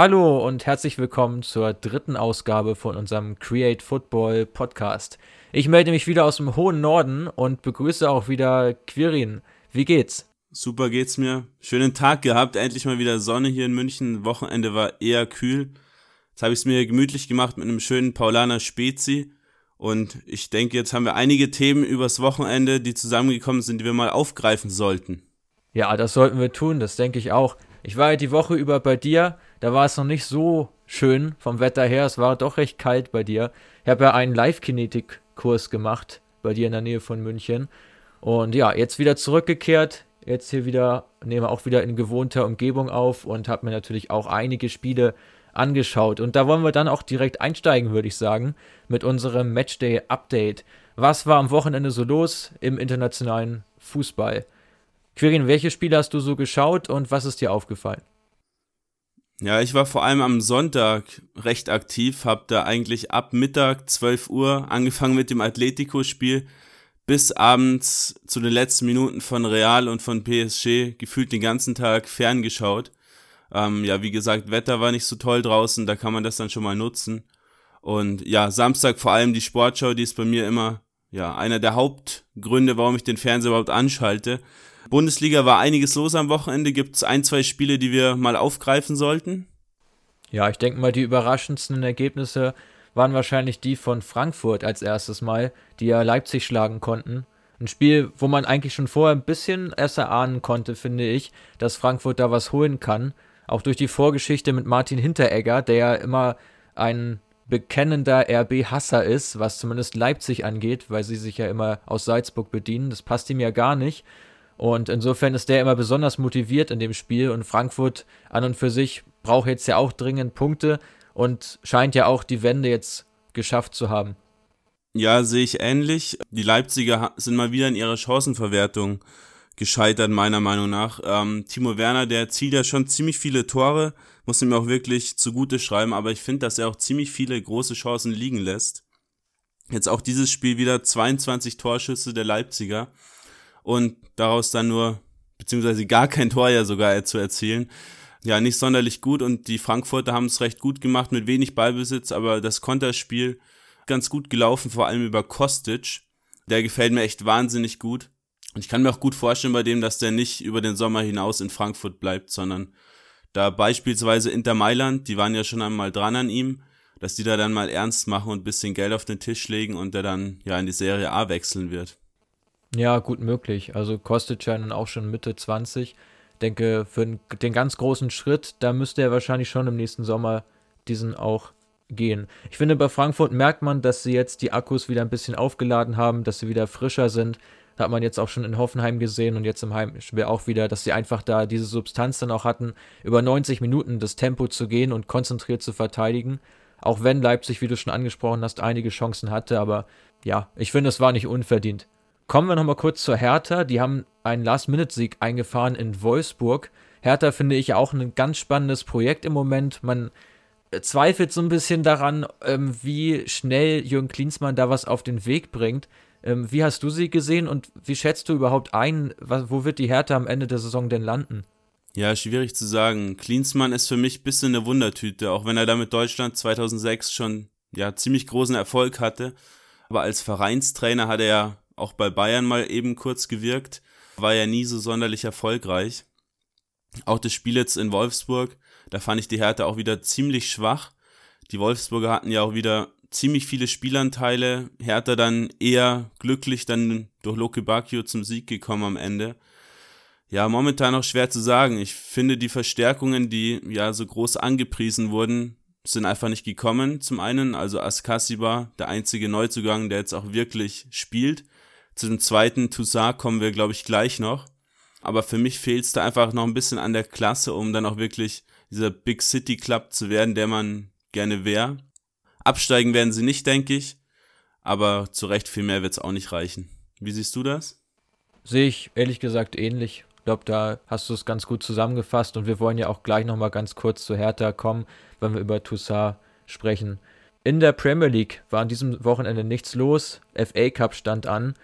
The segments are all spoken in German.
Hallo und herzlich willkommen zur dritten Ausgabe von unserem Create Football Podcast. Ich melde mich wieder aus dem hohen Norden und begrüße auch wieder Quirin. Wie geht's? Super geht's mir. Schönen Tag gehabt, endlich mal wieder Sonne hier in München. Wochenende war eher kühl. Jetzt habe ich es mir gemütlich gemacht mit einem schönen Paulaner Spezi. Und ich denke, jetzt haben wir einige Themen übers Wochenende, die zusammengekommen sind, die wir mal aufgreifen sollten. Ja, das sollten wir tun, das denke ich auch. Ich war ja die Woche über bei dir, da war es noch nicht so schön vom Wetter her, es war doch recht kalt bei dir. Ich habe ja einen Live-Kinetik-Kurs gemacht bei dir in der Nähe von München. Und ja, jetzt wieder zurückgekehrt, jetzt hier wieder, nehme auch wieder in gewohnter Umgebung auf und habe mir natürlich auch einige Spiele angeschaut. Und da wollen wir dann auch direkt einsteigen, würde ich sagen, mit unserem Matchday-Update. Was war am Wochenende so los im internationalen Fußball? Quirin, welche Spiele hast du so geschaut und was ist dir aufgefallen? Ja, ich war vor allem am Sonntag recht aktiv, habe da eigentlich ab Mittag 12 Uhr angefangen mit dem Atletico-Spiel bis abends zu den letzten Minuten von Real und von PSG gefühlt den ganzen Tag ferngeschaut. Ähm, ja, wie gesagt, Wetter war nicht so toll draußen, da kann man das dann schon mal nutzen. Und ja, Samstag vor allem die Sportschau, die ist bei mir immer ja einer der Hauptgründe, warum ich den Fernseher überhaupt anschalte. Bundesliga war einiges los am Wochenende. Gibt es ein, zwei Spiele, die wir mal aufgreifen sollten? Ja, ich denke mal, die überraschendsten Ergebnisse waren wahrscheinlich die von Frankfurt als erstes Mal, die ja Leipzig schlagen konnten. Ein Spiel, wo man eigentlich schon vorher ein bisschen erst erahnen konnte, finde ich, dass Frankfurt da was holen kann. Auch durch die Vorgeschichte mit Martin Hinteregger, der ja immer ein bekennender RB-Hasser ist, was zumindest Leipzig angeht, weil sie sich ja immer aus Salzburg bedienen. Das passt ihm ja gar nicht. Und insofern ist der immer besonders motiviert in dem Spiel und Frankfurt an und für sich braucht jetzt ja auch dringend Punkte und scheint ja auch die Wende jetzt geschafft zu haben. Ja, sehe ich ähnlich. Die Leipziger sind mal wieder in ihrer Chancenverwertung gescheitert, meiner Meinung nach. Ähm, Timo Werner, der erzielt ja schon ziemlich viele Tore, muss ihm auch wirklich zugute schreiben, aber ich finde, dass er auch ziemlich viele große Chancen liegen lässt. Jetzt auch dieses Spiel wieder 22 Torschüsse der Leipziger und daraus dann nur, beziehungsweise gar kein Tor ja sogar zu erzielen. Ja, nicht sonderlich gut und die Frankfurter haben es recht gut gemacht mit wenig Ballbesitz, aber das Konterspiel ganz gut gelaufen, vor allem über Kostic. Der gefällt mir echt wahnsinnig gut. Und ich kann mir auch gut vorstellen bei dem, dass der nicht über den Sommer hinaus in Frankfurt bleibt, sondern da beispielsweise Inter Mailand, die waren ja schon einmal dran an ihm, dass die da dann mal ernst machen und bisschen Geld auf den Tisch legen und der dann ja in die Serie A wechseln wird. Ja, gut möglich. Also kostet ja nun auch schon Mitte 20. Denke, für den ganz großen Schritt, da müsste er wahrscheinlich schon im nächsten Sommer diesen auch gehen. Ich finde, bei Frankfurt merkt man, dass sie jetzt die Akkus wieder ein bisschen aufgeladen haben, dass sie wieder frischer sind. Da hat man jetzt auch schon in Hoffenheim gesehen und jetzt im Heimspiel auch wieder, dass sie einfach da diese Substanz dann auch hatten, über 90 Minuten das Tempo zu gehen und konzentriert zu verteidigen. Auch wenn Leipzig, wie du schon angesprochen hast, einige Chancen hatte, aber ja, ich finde, es war nicht unverdient. Kommen wir nochmal kurz zur Hertha. Die haben einen Last-Minute-Sieg eingefahren in Wolfsburg. Hertha finde ich auch ein ganz spannendes Projekt im Moment. Man zweifelt so ein bisschen daran, ähm, wie schnell Jürgen Klinsmann da was auf den Weg bringt. Ähm, wie hast du sie gesehen und wie schätzt du überhaupt ein, wo wird die Hertha am Ende der Saison denn landen? Ja, schwierig zu sagen. Klinsmann ist für mich ein bisschen eine Wundertüte, auch wenn er da mit Deutschland 2006 schon ja, ziemlich großen Erfolg hatte. Aber als Vereinstrainer hat er ja auch bei Bayern mal eben kurz gewirkt, war ja nie so sonderlich erfolgreich. Auch das Spiel jetzt in Wolfsburg, da fand ich die Härte auch wieder ziemlich schwach. Die Wolfsburger hatten ja auch wieder ziemlich viele Spielanteile. Hertha dann eher glücklich dann durch Loke Bacchio zum Sieg gekommen am Ende. Ja, momentan auch schwer zu sagen. Ich finde die Verstärkungen, die ja so groß angepriesen wurden, sind einfach nicht gekommen. Zum einen, also Askasiba, der einzige Neuzugang, der jetzt auch wirklich spielt. Zu dem zweiten Toussaint kommen wir, glaube ich, gleich noch. Aber für mich fehlt es da einfach noch ein bisschen an der Klasse, um dann auch wirklich dieser Big City Club zu werden, der man gerne wäre. Absteigen werden sie nicht, denke ich. Aber zu Recht viel mehr wird es auch nicht reichen. Wie siehst du das? Sehe ich ehrlich gesagt ähnlich. Ich glaube, da hast du es ganz gut zusammengefasst und wir wollen ja auch gleich nochmal ganz kurz zu Hertha kommen, wenn wir über Toussaint sprechen. In der Premier League war an diesem Wochenende nichts los. FA Cup stand an.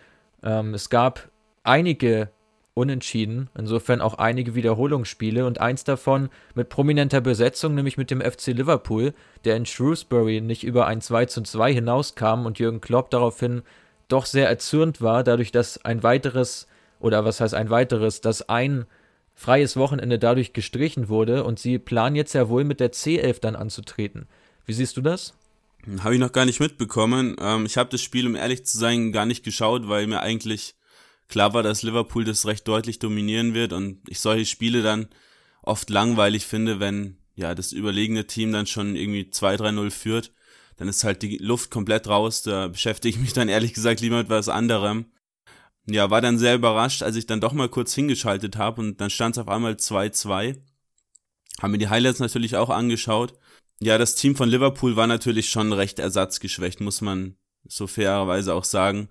Ähm, es gab einige unentschieden. Insofern auch einige Wiederholungsspiele und eins davon mit prominenter Besetzung, nämlich mit dem FC Liverpool, der in Shrewsbury nicht über ein 2 zu 2 hinauskam und Jürgen Klopp daraufhin doch sehr erzürnt war, dadurch, dass ein weiteres, oder was heißt ein weiteres, dass ein freies Wochenende dadurch gestrichen wurde und sie planen jetzt ja wohl mit der C11 dann anzutreten. Wie siehst du das? Habe ich noch gar nicht mitbekommen. Ähm, ich habe das Spiel, um ehrlich zu sein, gar nicht geschaut, weil mir eigentlich klar war, dass Liverpool das recht deutlich dominieren wird und ich solche Spiele dann oft langweilig finde, wenn ja das überlegene Team dann schon irgendwie 2-3-0 führt, dann ist halt die Luft komplett raus, da beschäftige ich mich dann ehrlich gesagt lieber mit was anderem. Ja, war dann sehr überrascht, als ich dann doch mal kurz hingeschaltet habe und dann stand es auf einmal 2-2. Haben mir die Highlights natürlich auch angeschaut. Ja, das Team von Liverpool war natürlich schon recht ersatzgeschwächt, muss man so fairerweise auch sagen.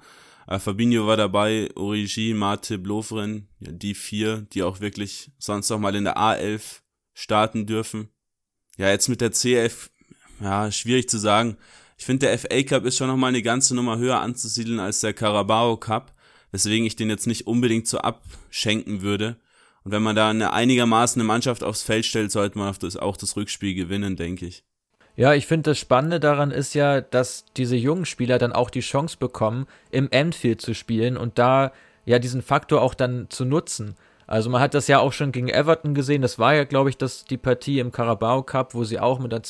Äh, Fabinho war dabei, Origi, Mate, Blofren, ja, die vier, die auch wirklich sonst noch mal in der A11 starten dürfen. Ja, jetzt mit der C11, ja, schwierig zu sagen. Ich finde, der FA Cup ist schon noch mal eine ganze Nummer höher anzusiedeln als der Carabao Cup, weswegen ich den jetzt nicht unbedingt so abschenken würde. Und wenn man da eine einigermaßen eine Mannschaft aufs Feld stellt, sollte man das, auch das Rückspiel gewinnen, denke ich. Ja, ich finde das Spannende daran ist ja, dass diese jungen Spieler dann auch die Chance bekommen, im Anfield zu spielen und da ja diesen Faktor auch dann zu nutzen. Also man hat das ja auch schon gegen Everton gesehen. Das war ja, glaube ich, das, die Partie im Carabao Cup, wo sie auch mit der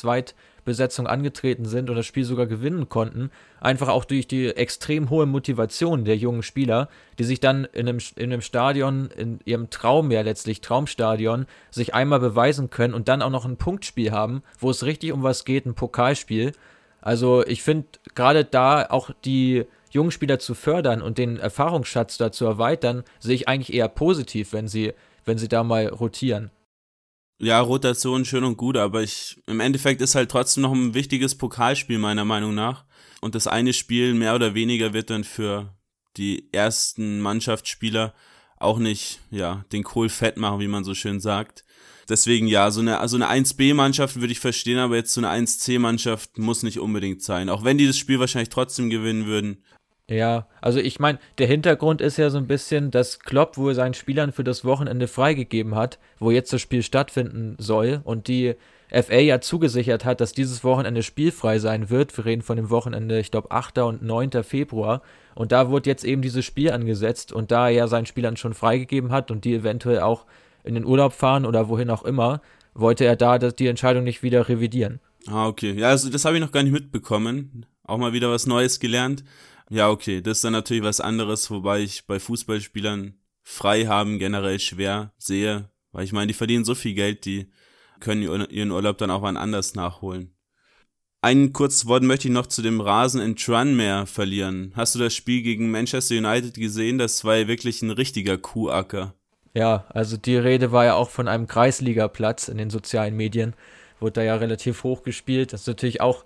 Zweitbesetzung angetreten sind und das Spiel sogar gewinnen konnten. Einfach auch durch die extrem hohe Motivation der jungen Spieler, die sich dann in einem, in einem Stadion, in ihrem Traum ja letztlich, Traumstadion, sich einmal beweisen können und dann auch noch ein Punktspiel haben, wo es richtig um was geht, ein Pokalspiel. Also ich finde gerade da auch die jungen Spieler zu fördern und den Erfahrungsschatz da zu erweitern, sehe ich eigentlich eher positiv, wenn sie, wenn sie da mal rotieren. Ja, Rotation schön und gut, aber ich, im Endeffekt ist halt trotzdem noch ein wichtiges Pokalspiel meiner Meinung nach. Und das eine Spiel mehr oder weniger wird dann für die ersten Mannschaftsspieler auch nicht, ja, den Kohl fett machen, wie man so schön sagt. Deswegen ja, so eine, also eine 1B-Mannschaft würde ich verstehen, aber jetzt so eine 1C-Mannschaft muss nicht unbedingt sein. Auch wenn die das Spiel wahrscheinlich trotzdem gewinnen würden. Ja, also ich meine, der Hintergrund ist ja so ein bisschen, dass Klopp wohl seinen Spielern für das Wochenende freigegeben hat, wo jetzt das Spiel stattfinden soll und die FA ja zugesichert hat, dass dieses Wochenende spielfrei sein wird. Wir reden von dem Wochenende, ich glaube, 8. und 9. Februar. Und da wurde jetzt eben dieses Spiel angesetzt und da er ja seinen Spielern schon freigegeben hat und die eventuell auch in den Urlaub fahren oder wohin auch immer, wollte er da die Entscheidung nicht wieder revidieren. Ah, okay. Ja, also das habe ich noch gar nicht mitbekommen. Auch mal wieder was Neues gelernt. Ja, okay, das ist dann natürlich was anderes, wobei ich bei Fußballspielern frei haben generell schwer sehe, weil ich meine, die verdienen so viel Geld, die können ihren Urlaub dann auch wann anders nachholen. Ein kurzes Wort möchte ich noch zu dem Rasen in Tranmere verlieren. Hast du das Spiel gegen Manchester United gesehen? Das war ja wirklich ein richtiger Kuhacker. Ja, also die Rede war ja auch von einem Kreisligaplatz in den sozialen Medien. Wurde da ja relativ hoch gespielt. Das ist natürlich auch,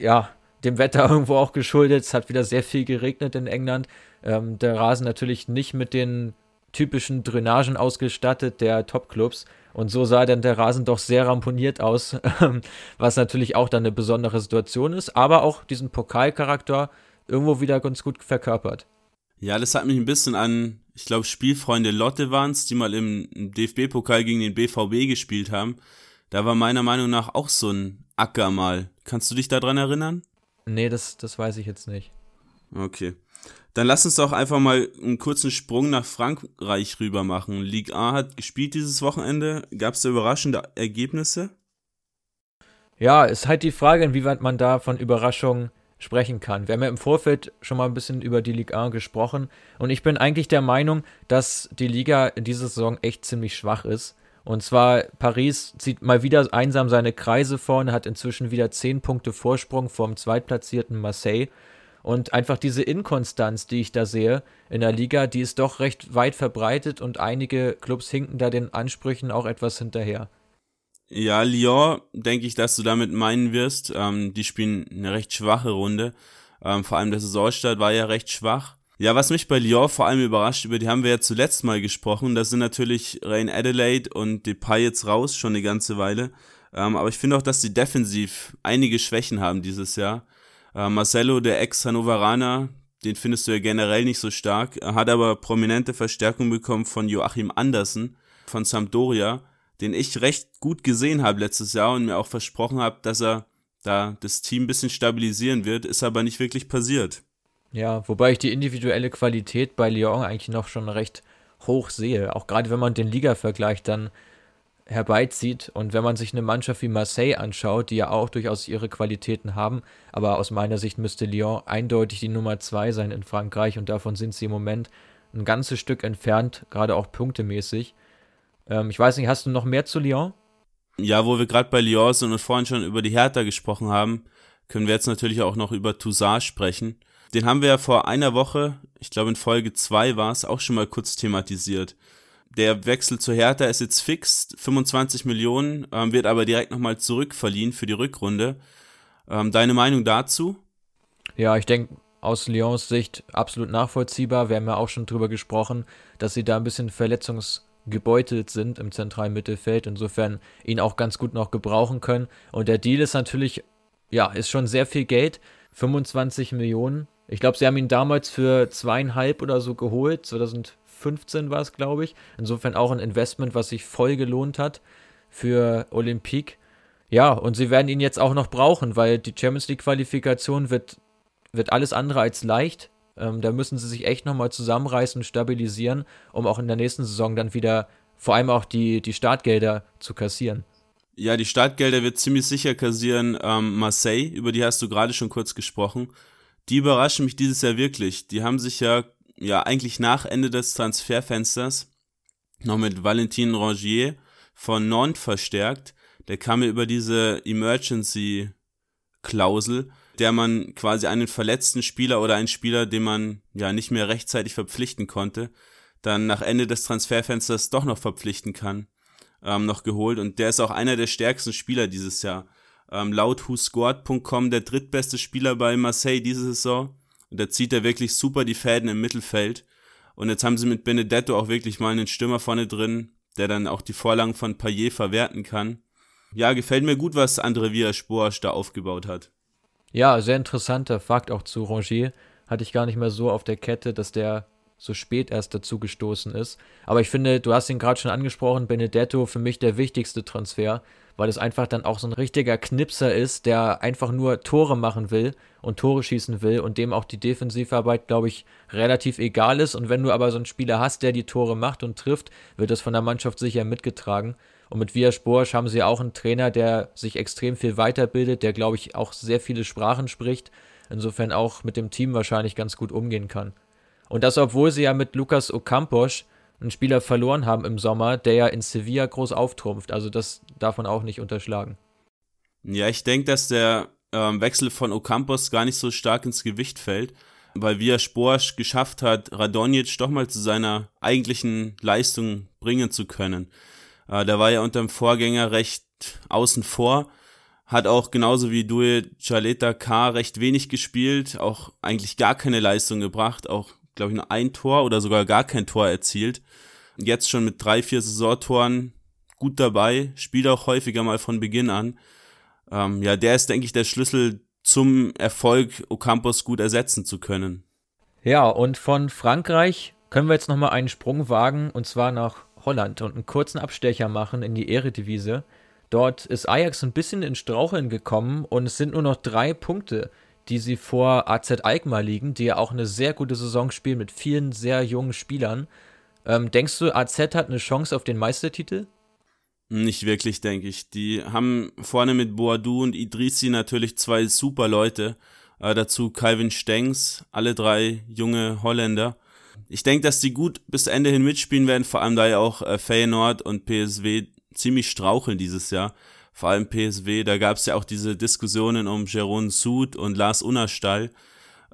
ja, dem Wetter irgendwo auch geschuldet. Es hat wieder sehr viel geregnet in England. Ähm, der Rasen natürlich nicht mit den typischen Drainagen ausgestattet der Topclubs. Und so sah dann der Rasen doch sehr ramponiert aus, was natürlich auch dann eine besondere Situation ist, aber auch diesen Pokalcharakter irgendwo wieder ganz gut verkörpert. Ja, das hat mich ein bisschen an, ich glaube, Spielfreunde Lotte waren es, die mal im DFB-Pokal gegen den BVB gespielt haben. Da war meiner Meinung nach auch so ein Acker mal. Kannst du dich daran erinnern? Nee, das, das weiß ich jetzt nicht. Okay. Dann lass uns doch einfach mal einen kurzen Sprung nach Frankreich rüber machen. Ligue A hat gespielt dieses Wochenende. Gab es da überraschende Ergebnisse? Ja, ist halt die Frage, inwieweit man da von Überraschungen sprechen kann. Wir haben ja im Vorfeld schon mal ein bisschen über die Ligue A gesprochen und ich bin eigentlich der Meinung, dass die Liga in dieser Saison echt ziemlich schwach ist. Und zwar Paris zieht mal wieder einsam seine Kreise vorne, hat inzwischen wieder 10 Punkte Vorsprung vom zweitplatzierten Marseille. Und einfach diese Inkonstanz, die ich da sehe in der Liga, die ist doch recht weit verbreitet und einige Clubs hinken da den Ansprüchen auch etwas hinterher. Ja, Lyon, denke ich, dass du damit meinen wirst. Ähm, die spielen eine recht schwache Runde. Ähm, vor allem der Saisonstart war ja recht schwach. Ja, was mich bei Lyon vor allem überrascht, über die haben wir ja zuletzt mal gesprochen, das sind natürlich Rain Adelaide und Depay jetzt raus, schon eine ganze Weile. Ähm, aber ich finde auch, dass sie defensiv einige Schwächen haben dieses Jahr. Äh, Marcelo, der Ex-Hannoveraner, den findest du ja generell nicht so stark. Er hat aber prominente Verstärkung bekommen von Joachim Andersen von Sampdoria, den ich recht gut gesehen habe letztes Jahr und mir auch versprochen habe, dass er da das Team ein bisschen stabilisieren wird, ist aber nicht wirklich passiert. Ja, wobei ich die individuelle Qualität bei Lyon eigentlich noch schon recht hoch sehe. Auch gerade wenn man den Liga-Vergleich dann herbeizieht und wenn man sich eine Mannschaft wie Marseille anschaut, die ja auch durchaus ihre Qualitäten haben, aber aus meiner Sicht müsste Lyon eindeutig die Nummer zwei sein in Frankreich und davon sind sie im Moment ein ganzes Stück entfernt, gerade auch punktemäßig. Ähm, ich weiß nicht, hast du noch mehr zu Lyon? Ja, wo wir gerade bei Lyon sind und vorhin schon über die Hertha gesprochen haben, können wir jetzt natürlich auch noch über Toussaint sprechen. Den haben wir ja vor einer Woche, ich glaube in Folge 2 war es, auch schon mal kurz thematisiert. Der Wechsel zu Hertha ist jetzt fix, 25 Millionen, ähm, wird aber direkt nochmal zurückverliehen für die Rückrunde. Ähm, deine Meinung dazu? Ja, ich denke, aus Lyons Sicht absolut nachvollziehbar. Wir haben ja auch schon drüber gesprochen, dass sie da ein bisschen verletzungsgebeutelt sind im zentralen Mittelfeld. Insofern ihn auch ganz gut noch gebrauchen können. Und der Deal ist natürlich, ja, ist schon sehr viel Geld. 25 Millionen ich glaube, sie haben ihn damals für zweieinhalb oder so geholt. 2015 war es, glaube ich. Insofern auch ein Investment, was sich voll gelohnt hat für Olympique. Ja, und sie werden ihn jetzt auch noch brauchen, weil die Champions League-Qualifikation wird, wird alles andere als leicht. Ähm, da müssen sie sich echt nochmal zusammenreißen und stabilisieren, um auch in der nächsten Saison dann wieder vor allem auch die, die Startgelder zu kassieren. Ja, die Startgelder wird ziemlich sicher kassieren ähm, Marseille, über die hast du gerade schon kurz gesprochen die überraschen mich dieses Jahr wirklich. Die haben sich ja, ja eigentlich nach Ende des Transferfensters noch mit Valentin Rangier von Nantes verstärkt. Der kam ja über diese Emergency Klausel, der man quasi einen verletzten Spieler oder einen Spieler, den man ja nicht mehr rechtzeitig verpflichten konnte, dann nach Ende des Transferfensters doch noch verpflichten kann, ähm, noch geholt. Und der ist auch einer der stärksten Spieler dieses Jahr ähm, laut WhoScored.com der drittbeste Spieler bei Marseille diese Saison. Und da zieht er wirklich super die Fäden im Mittelfeld. Und jetzt haben sie mit Benedetto auch wirklich mal einen Stürmer vorne drin, der dann auch die Vorlagen von Payet verwerten kann. Ja, gefällt mir gut, was André Villas-Boas da aufgebaut hat. Ja, sehr interessanter Fakt auch zu Rongier. Hatte ich gar nicht mehr so auf der Kette, dass der so spät erst dazu gestoßen ist. Aber ich finde, du hast ihn gerade schon angesprochen, Benedetto für mich der wichtigste Transfer, weil es einfach dann auch so ein richtiger Knipser ist, der einfach nur Tore machen will und Tore schießen will und dem auch die Defensivarbeit, glaube ich, relativ egal ist. Und wenn du aber so einen Spieler hast, der die Tore macht und trifft, wird das von der Mannschaft sicher mitgetragen. Und mit Vias Borsch haben sie auch einen Trainer, der sich extrem viel weiterbildet, der, glaube ich, auch sehr viele Sprachen spricht, insofern auch mit dem Team wahrscheinlich ganz gut umgehen kann. Und das, obwohl sie ja mit Lukas Ocampos einen Spieler verloren haben im Sommer, der ja in Sevilla groß auftrumpft. Also das darf man auch nicht unterschlagen. Ja, ich denke, dass der ähm, Wechsel von Ocampos gar nicht so stark ins Gewicht fällt, weil Via Sporsch geschafft hat, Radonjic doch mal zu seiner eigentlichen Leistung bringen zu können. Äh, der war ja unter dem Vorgänger recht außen vor, hat auch genauso wie Due Chaleta K recht wenig gespielt, auch eigentlich gar keine Leistung gebracht, auch glaube ich, nur ein Tor oder sogar gar kein Tor erzielt. Jetzt schon mit drei, vier Saisontoren gut dabei, spielt auch häufiger mal von Beginn an. Ähm, ja, der ist, denke ich, der Schlüssel zum Erfolg, Ocampos gut ersetzen zu können. Ja, und von Frankreich können wir jetzt nochmal einen Sprung wagen und zwar nach Holland und einen kurzen Abstecher machen in die Eredivise. Dort ist Ajax ein bisschen in Straucheln gekommen und es sind nur noch drei Punkte die sie vor AZ Alkmaar liegen, die ja auch eine sehr gute Saison spielen mit vielen sehr jungen Spielern. Ähm, denkst du, AZ hat eine Chance auf den Meistertitel? Nicht wirklich, denke ich. Die haben vorne mit Boadou und Idrissi natürlich zwei super Leute. Äh, dazu Calvin Stengs, alle drei junge Holländer. Ich denke, dass die gut bis Ende hin mitspielen werden, vor allem da ja auch äh, Feyenoord und PSW ziemlich straucheln dieses Jahr vor allem PSW, da gab es ja auch diese Diskussionen um Jeroen Sud und Lars Unnerstall,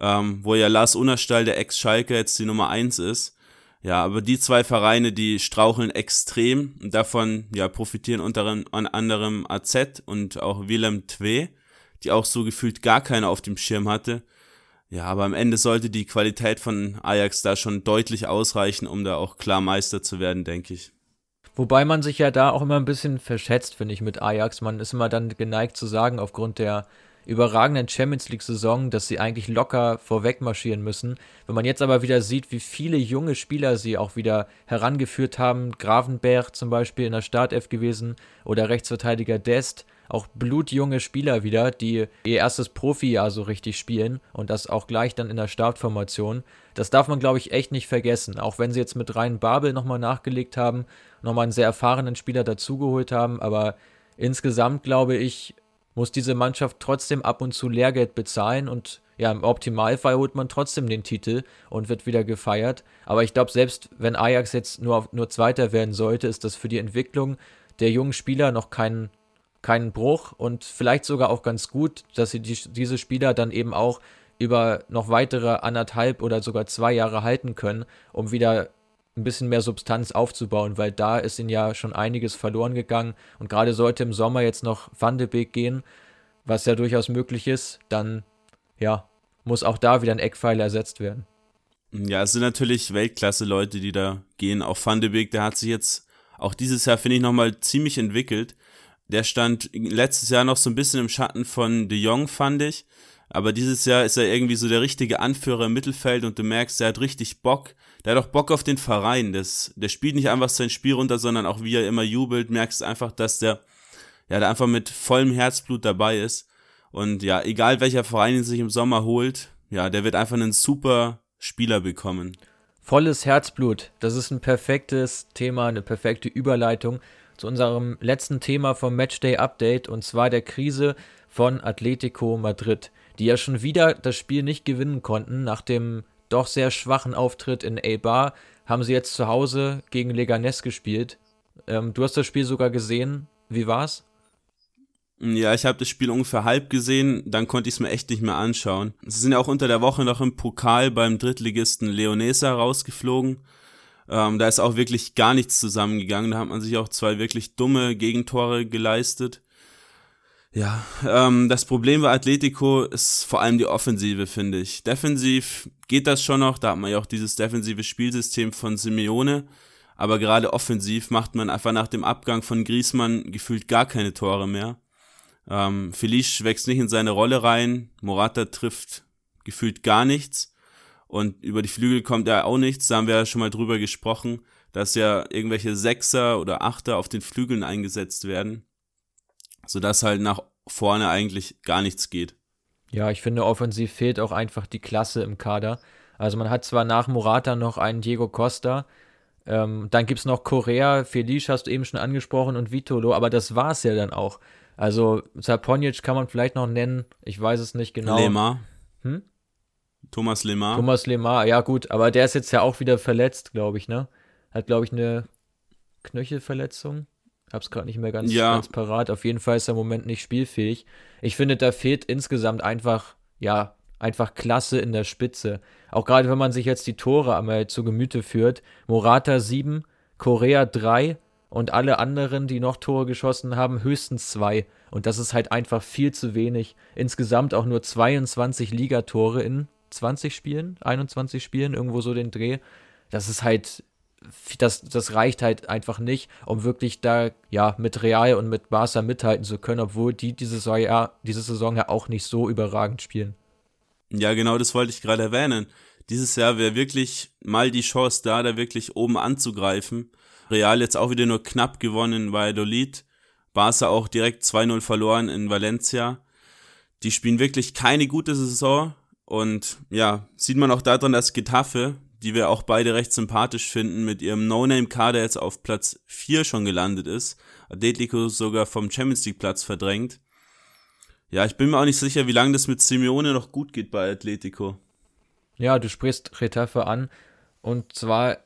ähm, wo ja Lars Unnerstall, der Ex-Schalke, jetzt die Nummer eins ist. Ja, aber die zwei Vereine, die straucheln extrem. Und davon ja, profitieren unter anderem AZ und auch Willem Twee, die auch so gefühlt gar keiner auf dem Schirm hatte. Ja, aber am Ende sollte die Qualität von Ajax da schon deutlich ausreichen, um da auch klar Meister zu werden, denke ich. Wobei man sich ja da auch immer ein bisschen verschätzt, finde ich, mit Ajax. Man ist immer dann geneigt zu sagen, aufgrund der überragenden Champions League-Saison, dass sie eigentlich locker vorweg marschieren müssen. Wenn man jetzt aber wieder sieht, wie viele junge Spieler sie auch wieder herangeführt haben, Gravenberg zum Beispiel in der Startelf gewesen oder Rechtsverteidiger Dest, auch blutjunge Spieler wieder, die ihr erstes Profijahr so richtig spielen und das auch gleich dann in der Startformation. Das darf man, glaube ich, echt nicht vergessen. Auch wenn sie jetzt mit Rhein Babel nochmal nachgelegt haben, nochmal einen sehr erfahrenen Spieler dazugeholt haben, aber insgesamt, glaube ich, muss diese Mannschaft trotzdem ab und zu Lehrgeld bezahlen und ja, im Optimalfall holt man trotzdem den Titel und wird wieder gefeiert. Aber ich glaube, selbst wenn Ajax jetzt nur, nur Zweiter werden sollte, ist das für die Entwicklung der jungen Spieler noch kein, kein Bruch und vielleicht sogar auch ganz gut, dass sie die, diese Spieler dann eben auch über noch weitere anderthalb oder sogar zwei Jahre halten können, um wieder ein bisschen mehr Substanz aufzubauen, weil da ist ihnen ja schon einiges verloren gegangen und gerade sollte im Sommer jetzt noch Van de Beek gehen, was ja durchaus möglich ist, dann ja, muss auch da wieder ein Eckpfeiler ersetzt werden. Ja, es sind natürlich Weltklasse-Leute, die da gehen. Auch Van de Beek, der hat sich jetzt auch dieses Jahr, finde ich, nochmal ziemlich entwickelt. Der stand letztes Jahr noch so ein bisschen im Schatten von De Jong, fand ich. Aber dieses Jahr ist er irgendwie so der richtige Anführer im Mittelfeld und du merkst, er hat richtig Bock. Der hat auch Bock auf den Verein. Das, der spielt nicht einfach sein Spiel runter, sondern auch wie er immer jubelt, merkst einfach, dass der, ja, der einfach mit vollem Herzblut dabei ist. Und ja, egal welcher Verein ihn sich im Sommer holt, ja, der wird einfach einen super Spieler bekommen. Volles Herzblut, das ist ein perfektes Thema, eine perfekte Überleitung zu unserem letzten Thema vom Matchday Update und zwar der Krise von Atletico Madrid die ja schon wieder das Spiel nicht gewinnen konnten. Nach dem doch sehr schwachen Auftritt in Eibar haben sie jetzt zu Hause gegen Leganes gespielt. Ähm, du hast das Spiel sogar gesehen. Wie war's? Ja, ich habe das Spiel ungefähr halb gesehen, dann konnte ich es mir echt nicht mehr anschauen. Sie sind ja auch unter der Woche noch im Pokal beim Drittligisten Leonesa rausgeflogen. Ähm, da ist auch wirklich gar nichts zusammengegangen. Da hat man sich auch zwei wirklich dumme Gegentore geleistet. Ja, ähm, das Problem bei Atletico ist vor allem die Offensive, finde ich. Defensiv geht das schon noch, da hat man ja auch dieses defensive Spielsystem von Simeone, aber gerade offensiv macht man einfach nach dem Abgang von Griezmann gefühlt gar keine Tore mehr. Ähm, Felice wächst nicht in seine Rolle rein, Morata trifft gefühlt gar nichts und über die Flügel kommt er auch nichts, da haben wir ja schon mal drüber gesprochen, dass ja irgendwelche Sechser oder Achter auf den Flügeln eingesetzt werden sodass halt nach vorne eigentlich gar nichts geht. Ja, ich finde, offensiv fehlt auch einfach die Klasse im Kader. Also man hat zwar nach Morata noch einen Diego Costa, ähm, dann gibt es noch Correa, Felice hast du eben schon angesprochen und Vitolo, aber das war es ja dann auch. Also Zaponic kann man vielleicht noch nennen, ich weiß es nicht genau. Lemar. Hm? Thomas Lemar. Thomas Lemar, ja gut, aber der ist jetzt ja auch wieder verletzt, glaube ich, ne? Hat, glaube ich, eine Knöchelverletzung. Hab's gerade nicht mehr ganz, ja. ganz parat. Auf jeden Fall ist er im Moment nicht spielfähig. Ich finde, da fehlt insgesamt einfach, ja, einfach Klasse in der Spitze. Auch gerade wenn man sich jetzt die Tore einmal zu Gemüte führt. Morata 7, Korea 3 und alle anderen, die noch Tore geschossen haben, höchstens 2. Und das ist halt einfach viel zu wenig. Insgesamt auch nur 22 Ligatore in 20 Spielen, 21 Spielen, irgendwo so den Dreh. Das ist halt das, das reicht halt einfach nicht, um wirklich da ja mit Real und mit Barca mithalten zu können, obwohl die diese Saison ja, diese Saison ja auch nicht so überragend spielen. Ja, genau, das wollte ich gerade erwähnen. Dieses Jahr wäre wirklich mal die Chance da, da wirklich oben anzugreifen. Real jetzt auch wieder nur knapp gewonnen in Valladolid. Barca auch direkt 2-0 verloren in Valencia. Die spielen wirklich keine gute Saison. Und ja, sieht man auch daran, dass Getafe, die wir auch beide recht sympathisch finden, mit ihrem No-Name-Kader jetzt auf Platz 4 schon gelandet ist. Atletico sogar vom Champions League-Platz verdrängt. Ja, ich bin mir auch nicht sicher, wie lange das mit Simeone noch gut geht bei Atletico. Ja, du sprichst Retafe an. Und zwar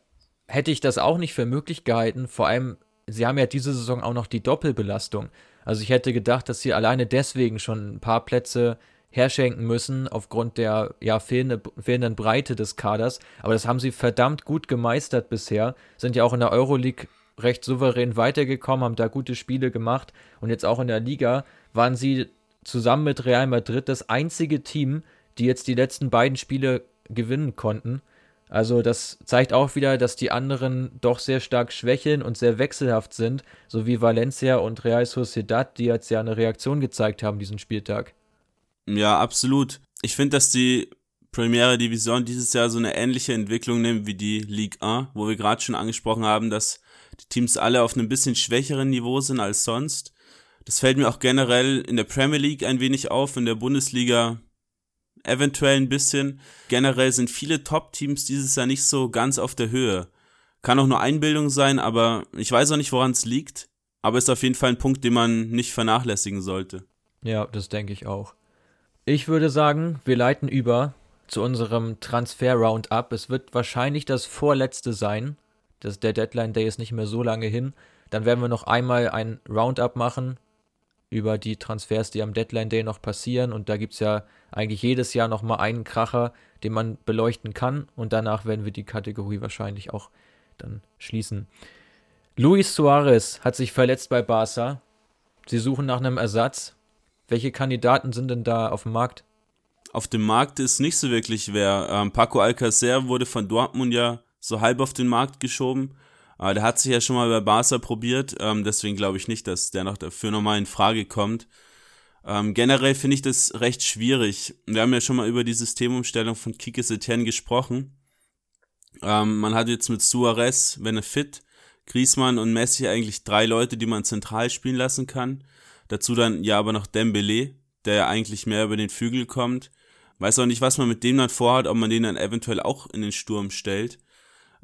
hätte ich das auch nicht für möglich gehalten. Vor allem, sie haben ja diese Saison auch noch die Doppelbelastung. Also ich hätte gedacht, dass sie alleine deswegen schon ein paar Plätze herschenken müssen aufgrund der ja, fehlende, fehlenden Breite des Kaders. Aber das haben sie verdammt gut gemeistert bisher. Sind ja auch in der Euroleague recht souverän weitergekommen, haben da gute Spiele gemacht. Und jetzt auch in der Liga waren sie zusammen mit Real Madrid das einzige Team, die jetzt die letzten beiden Spiele gewinnen konnten. Also das zeigt auch wieder, dass die anderen doch sehr stark schwächeln und sehr wechselhaft sind, so wie Valencia und Real Sociedad, die jetzt ja eine Reaktion gezeigt haben diesen Spieltag. Ja, absolut. Ich finde, dass die Premiere Division dieses Jahr so eine ähnliche Entwicklung nimmt wie die Ligue 1, wo wir gerade schon angesprochen haben, dass die Teams alle auf einem bisschen schwächeren Niveau sind als sonst. Das fällt mir auch generell in der Premier League ein wenig auf, in der Bundesliga eventuell ein bisschen. Generell sind viele Top-Teams dieses Jahr nicht so ganz auf der Höhe. Kann auch nur Einbildung sein, aber ich weiß auch nicht, woran es liegt. Aber ist auf jeden Fall ein Punkt, den man nicht vernachlässigen sollte. Ja, das denke ich auch. Ich würde sagen, wir leiten über zu unserem Transfer-Roundup. Es wird wahrscheinlich das vorletzte sein. Das, der Deadline Day ist nicht mehr so lange hin. Dann werden wir noch einmal ein Roundup machen über die Transfers, die am Deadline Day noch passieren. Und da gibt es ja eigentlich jedes Jahr nochmal einen Kracher, den man beleuchten kann. Und danach werden wir die Kategorie wahrscheinlich auch dann schließen. Luis Suarez hat sich verletzt bei Barca. Sie suchen nach einem Ersatz. Welche Kandidaten sind denn da auf dem Markt? Auf dem Markt ist nicht so wirklich wer. Ähm, Paco Alcacer wurde von Dortmund ja so halb auf den Markt geschoben. Aber der hat sich ja schon mal bei Barca probiert, ähm, deswegen glaube ich nicht, dass der noch dafür nochmal in Frage kommt. Ähm, generell finde ich das recht schwierig. Wir haben ja schon mal über die Systemumstellung von Kike Setien gesprochen. Ähm, man hat jetzt mit Suarez, wenn er fit, Griezmann und Messi eigentlich drei Leute, die man zentral spielen lassen kann. Dazu dann ja aber noch Dembele, der ja eigentlich mehr über den Flügel kommt. Weiß auch nicht, was man mit dem dann vorhat, ob man den dann eventuell auch in den Sturm stellt.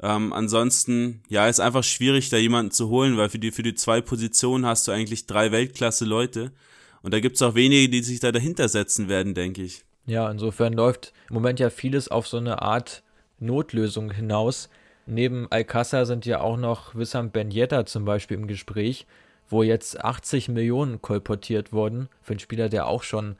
Ähm, ansonsten, ja, ist einfach schwierig, da jemanden zu holen, weil für die, für die zwei Positionen hast du eigentlich drei Weltklasse-Leute. Und da gibt's auch wenige, die sich da dahinter setzen werden, denke ich. Ja, insofern läuft im Moment ja vieles auf so eine Art Notlösung hinaus. Neben Alcázar sind ja auch noch Wissam Ben Yedda zum Beispiel im Gespräch, wo jetzt 80 Millionen kolportiert wurden für einen Spieler, der auch schon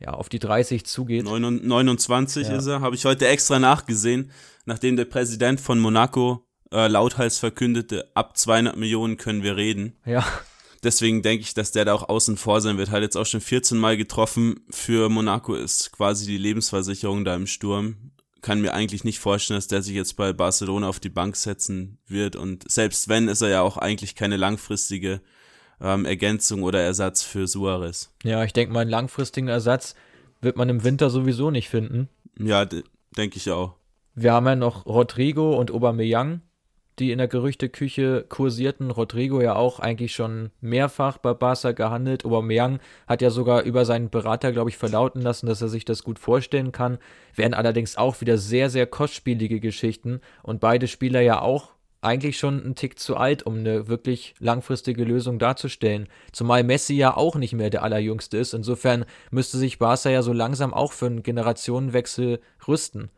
ja, auf die 30 zugeht. 29 ja. ist er, habe ich heute extra nachgesehen, nachdem der Präsident von Monaco äh, lauthals verkündete, ab 200 Millionen können wir reden. Ja. Deswegen denke ich, dass der da auch außen vor sein wird. Hat jetzt auch schon 14 Mal getroffen. Für Monaco ist quasi die Lebensversicherung da im Sturm. Kann mir eigentlich nicht vorstellen, dass der sich jetzt bei Barcelona auf die Bank setzen wird. Und selbst wenn, ist er ja auch eigentlich keine langfristige ähm, Ergänzung oder Ersatz für Suarez. Ja, ich denke mal, einen langfristigen Ersatz wird man im Winter sowieso nicht finden. Ja, denke ich auch. Wir haben ja noch Rodrigo und Aubameyang, die in der Gerüchteküche kursierten. Rodrigo ja auch eigentlich schon mehrfach bei Barca gehandelt. Aubameyang hat ja sogar über seinen Berater, glaube ich, verlauten lassen, dass er sich das gut vorstellen kann. Werden allerdings auch wieder sehr, sehr kostspielige Geschichten und beide Spieler ja auch eigentlich schon ein Tick zu alt, um eine wirklich langfristige Lösung darzustellen. Zumal Messi ja auch nicht mehr der Allerjüngste ist. Insofern müsste sich Barca ja so langsam auch für einen Generationenwechsel rüsten.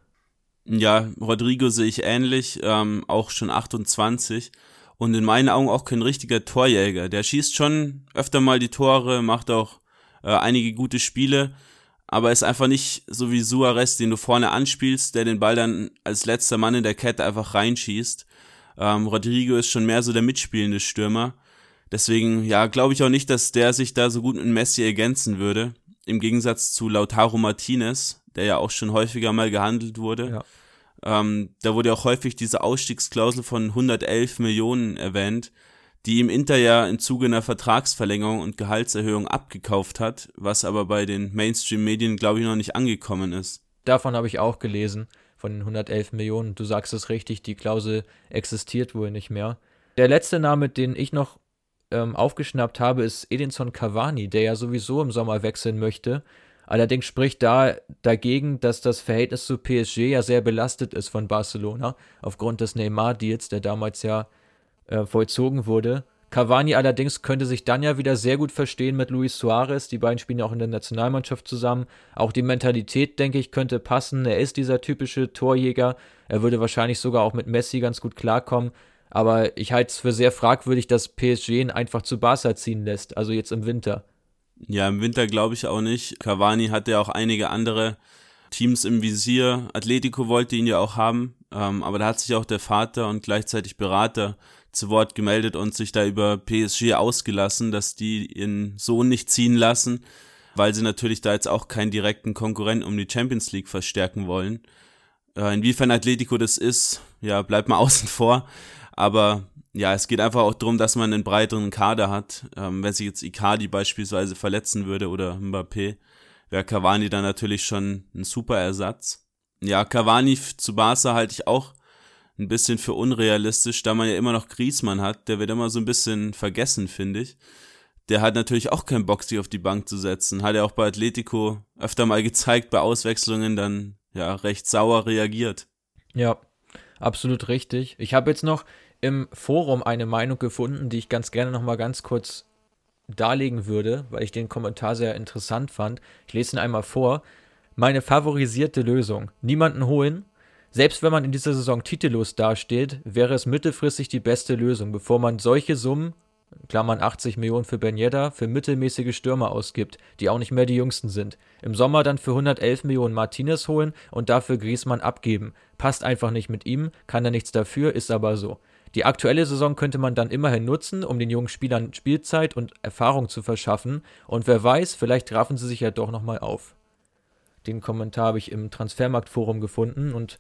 Ja, Rodrigo sehe ich ähnlich, ähm, auch schon 28 und in meinen Augen auch kein richtiger Torjäger. Der schießt schon öfter mal die Tore, macht auch äh, einige gute Spiele, aber ist einfach nicht so wie Suarez, den du vorne anspielst, der den Ball dann als letzter Mann in der Kette einfach reinschießt. Ähm, Rodrigo ist schon mehr so der mitspielende Stürmer. Deswegen, ja, glaube ich auch nicht, dass der sich da so gut mit Messi ergänzen würde. Im Gegensatz zu Lautaro Martinez, der ja auch schon häufiger mal gehandelt wurde. Ja. Ähm, da wurde auch häufig diese Ausstiegsklausel von 111 Millionen erwähnt, die ihm Inter ja im Zuge einer Vertragsverlängerung und Gehaltserhöhung abgekauft hat, was aber bei den Mainstream-Medien, glaube ich, noch nicht angekommen ist. Davon habe ich auch gelesen von den 111 Millionen. Du sagst es richtig, die Klausel existiert wohl nicht mehr. Der letzte Name, den ich noch ähm, aufgeschnappt habe, ist Edinson Cavani, der ja sowieso im Sommer wechseln möchte. Allerdings spricht da dagegen, dass das Verhältnis zu PSG ja sehr belastet ist von Barcelona, aufgrund des Neymar-Deals, der damals ja äh, vollzogen wurde. Cavani allerdings könnte sich dann ja wieder sehr gut verstehen mit Luis Suarez. Die beiden spielen ja auch in der Nationalmannschaft zusammen. Auch die Mentalität, denke ich, könnte passen. Er ist dieser typische Torjäger. Er würde wahrscheinlich sogar auch mit Messi ganz gut klarkommen. Aber ich halte es für sehr fragwürdig, dass PSG ihn einfach zu Barca ziehen lässt, also jetzt im Winter. Ja, im Winter glaube ich auch nicht. Cavani hatte ja auch einige andere Teams im Visier. Atletico wollte ihn ja auch haben, ähm, aber da hat sich auch der Vater und gleichzeitig Berater zu Wort gemeldet und sich da über PSG ausgelassen, dass die ihren Sohn nicht ziehen lassen, weil sie natürlich da jetzt auch keinen direkten Konkurrent um die Champions League verstärken wollen. Äh, inwiefern Atletico das ist, ja, bleibt mal außen vor. Aber ja, es geht einfach auch darum, dass man einen breiteren Kader hat. Ähm, wenn sich jetzt Icardi beispielsweise verletzen würde oder Mbappé, wäre Cavani dann natürlich schon ein super Ersatz. Ja, Cavani zu Barca halte ich auch ein bisschen für unrealistisch, da man ja immer noch Griezmann hat. Der wird immer so ein bisschen vergessen, finde ich. Der hat natürlich auch keinen Bock, sich auf die Bank zu setzen. Hat er auch bei Atletico öfter mal gezeigt, bei Auswechslungen dann ja recht sauer reagiert. Ja, absolut richtig. Ich habe jetzt noch im Forum eine Meinung gefunden, die ich ganz gerne noch mal ganz kurz darlegen würde, weil ich den Kommentar sehr interessant fand. Ich lese ihn einmal vor. Meine favorisierte Lösung. Niemanden holen, selbst wenn man in dieser Saison titellos dasteht, wäre es mittelfristig die beste Lösung, bevor man solche Summen, Klammern 80 Millionen für Ben Yedda, für mittelmäßige Stürmer ausgibt, die auch nicht mehr die jüngsten sind. Im Sommer dann für 111 Millionen Martinez holen und dafür Griezmann abgeben. Passt einfach nicht mit ihm, kann er nichts dafür, ist aber so. Die aktuelle Saison könnte man dann immerhin nutzen, um den jungen Spielern Spielzeit und Erfahrung zu verschaffen. Und wer weiß, vielleicht raffen sie sich ja doch nochmal auf. Den Kommentar habe ich im Transfermarktforum gefunden und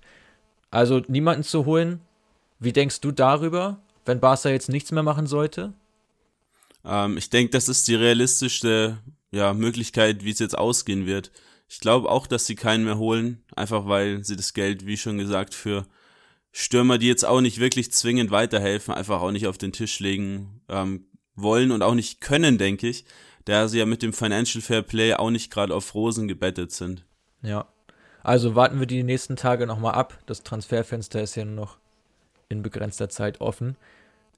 also niemanden zu holen. Wie denkst du darüber, wenn Barca jetzt nichts mehr machen sollte? Ähm, ich denke, das ist die realistischste ja, Möglichkeit, wie es jetzt ausgehen wird. Ich glaube auch, dass sie keinen mehr holen, einfach weil sie das Geld, wie schon gesagt, für Stürmer, die jetzt auch nicht wirklich zwingend weiterhelfen, einfach auch nicht auf den Tisch legen ähm, wollen und auch nicht können, denke ich, da sie ja mit dem Financial Fair Play auch nicht gerade auf Rosen gebettet sind. Ja, also warten wir die nächsten Tage nochmal ab. Das Transferfenster ist ja nur noch in begrenzter Zeit offen.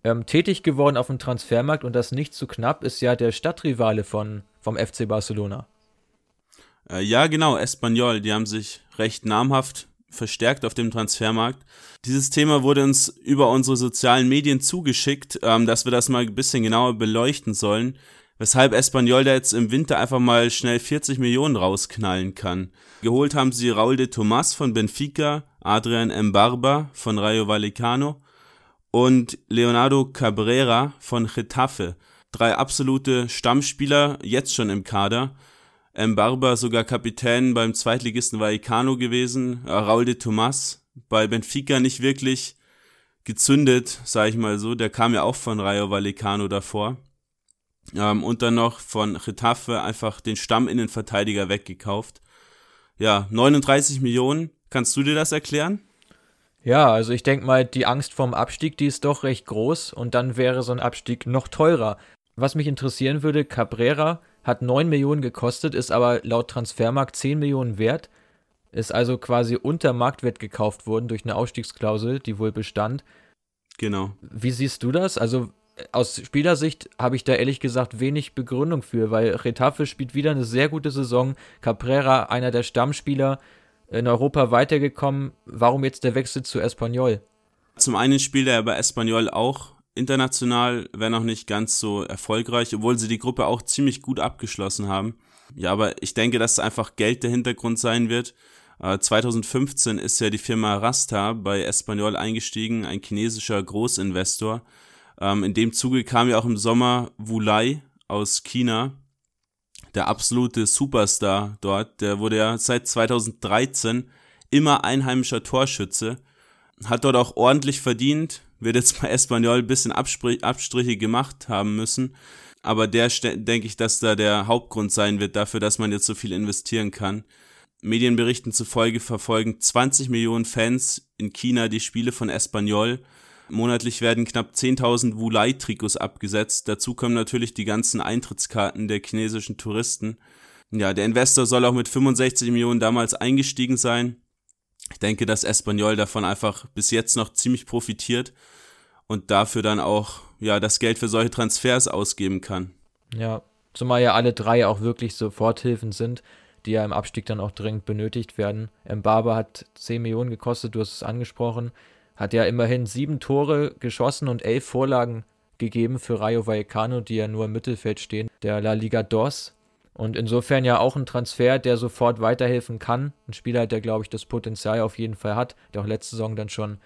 Ähm, tätig geworden auf dem Transfermarkt und das nicht zu knapp ist ja der Stadtrivale von, vom FC Barcelona. Äh, ja, genau, Espanyol, die haben sich recht namhaft verstärkt auf dem Transfermarkt. Dieses Thema wurde uns über unsere sozialen Medien zugeschickt, ähm, dass wir das mal ein bisschen genauer beleuchten sollen weshalb Espanyol da jetzt im Winter einfach mal schnell 40 Millionen rausknallen kann. Geholt haben sie Raul de Tomas von Benfica, Adrian Mbarba von Rayo Vallecano und Leonardo Cabrera von Getafe. Drei absolute Stammspieler, jetzt schon im Kader. Mbarba sogar Kapitän beim Zweitligisten Vallecano gewesen. Raul de Tomas bei Benfica nicht wirklich gezündet, sag ich mal so. Der kam ja auch von Rayo Vallecano davor. Ähm, und dann noch von Getafe einfach den Stamminnenverteidiger weggekauft. Ja, 39 Millionen. Kannst du dir das erklären? Ja, also ich denke mal, die Angst vorm Abstieg, die ist doch recht groß und dann wäre so ein Abstieg noch teurer. Was mich interessieren würde, Cabrera hat 9 Millionen gekostet, ist aber laut Transfermarkt 10 Millionen wert, ist also quasi unter Marktwert gekauft worden durch eine Ausstiegsklausel, die wohl bestand. Genau. Wie siehst du das? Also aus Spielersicht habe ich da ehrlich gesagt wenig Begründung für, weil Retafe spielt wieder eine sehr gute Saison. Caprera, einer der Stammspieler, in Europa weitergekommen. Warum jetzt der Wechsel zu Espanyol? Zum einen spielt er bei Espanyol auch international, wenn auch nicht ganz so erfolgreich, obwohl sie die Gruppe auch ziemlich gut abgeschlossen haben. Ja, aber ich denke, dass einfach Geld der Hintergrund sein wird. 2015 äh, ist ja die Firma Rasta bei Espanyol eingestiegen, ein chinesischer Großinvestor. Ähm, in dem Zuge kam ja auch im Sommer Wulai aus China, der absolute Superstar dort. Der wurde ja seit 2013 immer einheimischer Torschütze, hat dort auch ordentlich verdient, wird jetzt bei Espanyol ein bisschen Abstrich, Abstriche gemacht haben müssen. Aber der denke ich, dass da der Hauptgrund sein wird dafür, dass man jetzt so viel investieren kann. Medienberichten zufolge verfolgen 20 Millionen Fans in China die Spiele von Espanyol Monatlich werden knapp 10.000 Wulai-Trikots abgesetzt. Dazu kommen natürlich die ganzen Eintrittskarten der chinesischen Touristen. Ja, der Investor soll auch mit 65 Millionen damals eingestiegen sein. Ich denke, dass Espanyol davon einfach bis jetzt noch ziemlich profitiert und dafür dann auch ja das Geld für solche Transfers ausgeben kann. Ja, zumal ja alle drei auch wirklich Soforthilfen sind, die ja im Abstieg dann auch dringend benötigt werden. Mbaba hat 10 Millionen gekostet, du hast es angesprochen hat ja immerhin sieben Tore geschossen und elf Vorlagen gegeben für Rayo Vallecano, die ja nur im Mittelfeld stehen, der La Liga DOS. Und insofern ja auch ein Transfer, der sofort weiterhelfen kann. Ein Spieler, der, glaube ich, das Potenzial auf jeden Fall hat, der auch letzte Saison dann schon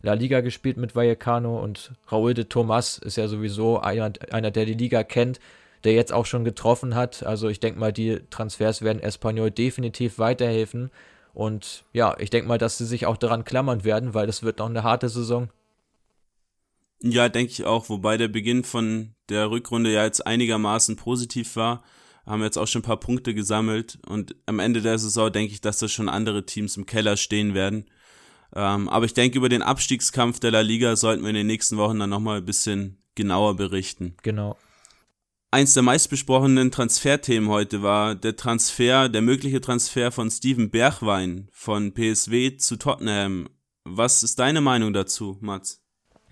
La Liga gespielt mit Vallecano und Raúl de Tomas ist ja sowieso einer, einer, der die Liga kennt, der jetzt auch schon getroffen hat. Also ich denke mal, die Transfers werden Espanyol definitiv weiterhelfen. Und ja, ich denke mal, dass sie sich auch daran klammern werden, weil das wird noch eine harte Saison. Ja, denke ich auch, wobei der Beginn von der Rückrunde ja jetzt einigermaßen positiv war. Haben jetzt auch schon ein paar Punkte gesammelt und am Ende der Saison denke ich, dass da schon andere Teams im Keller stehen werden. Ähm, aber ich denke, über den Abstiegskampf der La Liga sollten wir in den nächsten Wochen dann nochmal ein bisschen genauer berichten. Genau. Eins der meistbesprochenen Transferthemen heute war der Transfer, der mögliche Transfer von Steven Bergwein von PSW zu Tottenham. Was ist deine Meinung dazu, Mats?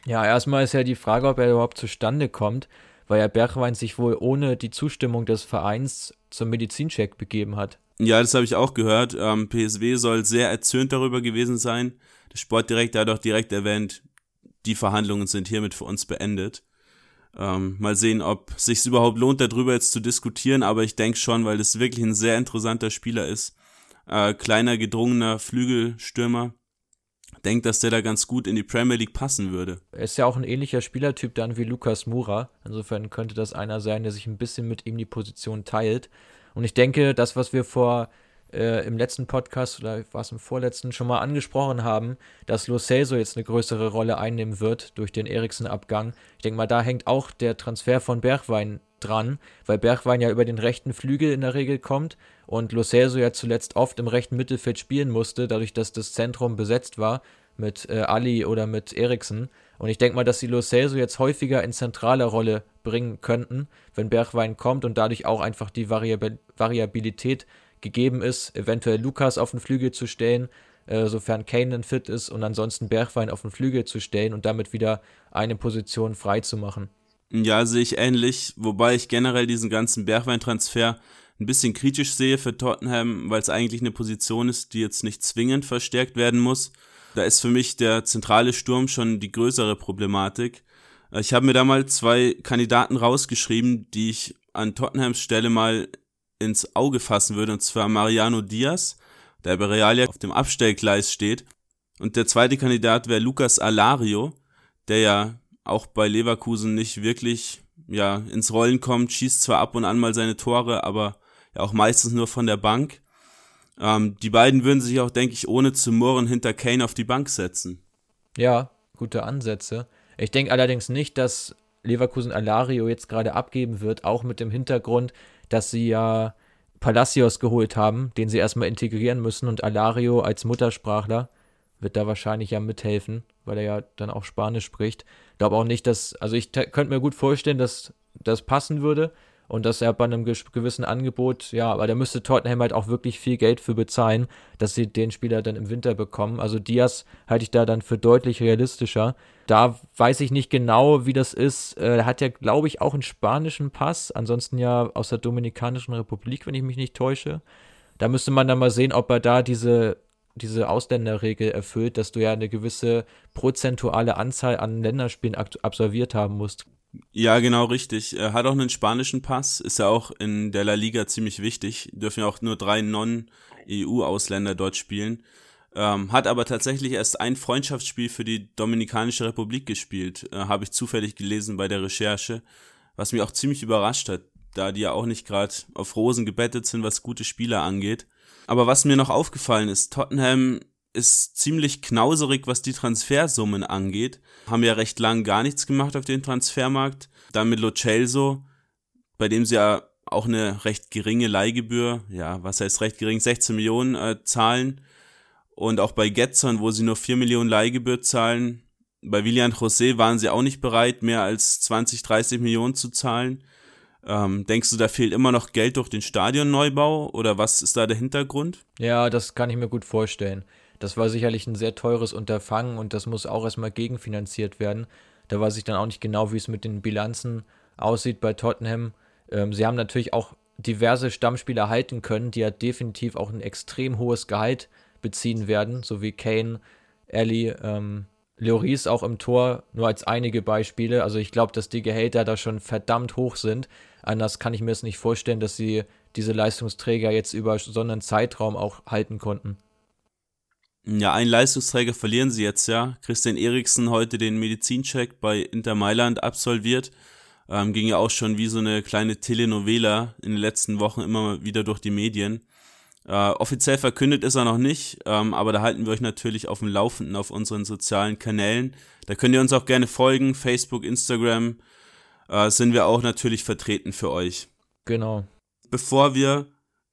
Ja, erstmal ist ja die Frage, ob er überhaupt zustande kommt, weil ja Bergwein sich wohl ohne die Zustimmung des Vereins zum Medizincheck begeben hat. Ja, das habe ich auch gehört. Ähm, PSW soll sehr erzürnt darüber gewesen sein. Der Sportdirektor hat auch direkt erwähnt, die Verhandlungen sind hiermit für uns beendet. Ähm, mal sehen, ob es sich überhaupt lohnt, darüber jetzt zu diskutieren, aber ich denke schon, weil das wirklich ein sehr interessanter Spieler ist. Äh, kleiner, gedrungener Flügelstürmer. Denkt, dass der da ganz gut in die Premier League passen würde. Er ist ja auch ein ähnlicher Spielertyp dann wie Lukas Mura. Insofern könnte das einer sein, der sich ein bisschen mit ihm die Position teilt. Und ich denke, das, was wir vor äh, im letzten Podcast oder war es im vorletzten schon mal angesprochen haben, dass Lo Celso jetzt eine größere Rolle einnehmen wird durch den Eriksen-Abgang. Ich denke mal, da hängt auch der Transfer von Bergwein dran, weil Bergwein ja über den rechten Flügel in der Regel kommt und Lo Celso ja zuletzt oft im rechten Mittelfeld spielen musste, dadurch, dass das Zentrum besetzt war mit äh, Ali oder mit Eriksen. Und ich denke mal, dass die Lo Celso jetzt häufiger in zentraler Rolle bringen könnten, wenn Bergwein kommt und dadurch auch einfach die Variab Variabilität gegeben ist, eventuell Lukas auf den Flügel zu stellen, äh, sofern Kane fit ist und ansonsten Bergwein auf den Flügel zu stellen und damit wieder eine Position frei zu machen. Ja, sehe ich ähnlich, wobei ich generell diesen ganzen Bergwein-Transfer ein bisschen kritisch sehe für Tottenham, weil es eigentlich eine Position ist, die jetzt nicht zwingend verstärkt werden muss. Da ist für mich der zentrale Sturm schon die größere Problematik. Ich habe mir da mal zwei Kandidaten rausgeschrieben, die ich an Tottenhams Stelle mal ins Auge fassen würde, und zwar Mariano Diaz, der bei Real ja auf dem Abstellgleis steht. Und der zweite Kandidat wäre Lucas Alario, der ja auch bei Leverkusen nicht wirklich ja, ins Rollen kommt, schießt zwar ab und an mal seine Tore, aber ja auch meistens nur von der Bank. Ähm, die beiden würden sich auch, denke ich, ohne zu murren hinter Kane auf die Bank setzen. Ja, gute Ansätze. Ich denke allerdings nicht, dass Leverkusen Alario jetzt gerade abgeben wird, auch mit dem Hintergrund, dass sie ja Palacios geholt haben, den sie erstmal integrieren müssen und Alario als Muttersprachler wird da wahrscheinlich ja mithelfen, weil er ja dann auch Spanisch spricht. Ich glaube auch nicht, dass, also ich könnte mir gut vorstellen, dass das passen würde und dass er bei einem gewissen Angebot, ja, aber da müsste Tottenham halt auch wirklich viel Geld für bezahlen, dass sie den Spieler dann im Winter bekommen. Also Diaz halte ich da dann für deutlich realistischer. Da weiß ich nicht genau, wie das ist. Äh, er hat ja, glaube ich, auch einen spanischen Pass, ansonsten ja aus der Dominikanischen Republik, wenn ich mich nicht täusche. Da müsste man dann mal sehen, ob er da diese diese Ausländerregel erfüllt, dass du ja eine gewisse prozentuale Anzahl an Länderspielen absolviert haben musst. Ja, genau richtig. Er hat auch einen spanischen Pass, ist ja auch in der La Liga ziemlich wichtig. Dürfen ja auch nur drei Non-EU-Ausländer dort spielen. Ähm, hat aber tatsächlich erst ein Freundschaftsspiel für die Dominikanische Republik gespielt, äh, habe ich zufällig gelesen bei der Recherche, was mich auch ziemlich überrascht hat, da die ja auch nicht gerade auf Rosen gebettet sind, was gute Spieler angeht. Aber was mir noch aufgefallen ist, Tottenham ist ziemlich knauserig, was die Transfersummen angeht. Haben ja recht lang gar nichts gemacht auf dem Transfermarkt. Dann mit Lo Celso, bei dem sie ja auch eine recht geringe Leihgebühr, ja, was heißt recht gering, 16 Millionen äh, zahlen. Und auch bei Getson, wo sie nur 4 Millionen Leihgebühr zahlen. Bei Willian José waren sie auch nicht bereit, mehr als 20, 30 Millionen zu zahlen. Ähm, denkst du, da fehlt immer noch Geld durch den Stadionneubau oder was ist da der Hintergrund? Ja, das kann ich mir gut vorstellen. Das war sicherlich ein sehr teures Unterfangen und das muss auch erstmal gegenfinanziert werden. Da weiß ich dann auch nicht genau, wie es mit den Bilanzen aussieht bei Tottenham. Ähm, sie haben natürlich auch diverse Stammspieler halten können, die ja definitiv auch ein extrem hohes Gehalt beziehen werden, so wie Kane, Ellie, ähm, Lloris auch im Tor, nur als einige Beispiele. Also ich glaube, dass die Gehälter da schon verdammt hoch sind. Anders kann ich mir es nicht vorstellen, dass sie diese Leistungsträger jetzt über so einen Zeitraum auch halten konnten. Ja, einen Leistungsträger verlieren sie jetzt ja. Christian Eriksen heute den Medizincheck bei Inter Mailand absolviert. Ähm, ging ja auch schon wie so eine kleine Telenovela in den letzten Wochen immer wieder durch die Medien. Äh, offiziell verkündet ist er noch nicht, ähm, aber da halten wir euch natürlich auf dem Laufenden auf unseren sozialen Kanälen. Da könnt ihr uns auch gerne folgen. Facebook, Instagram äh, sind wir auch natürlich vertreten für euch. Genau. bevor wir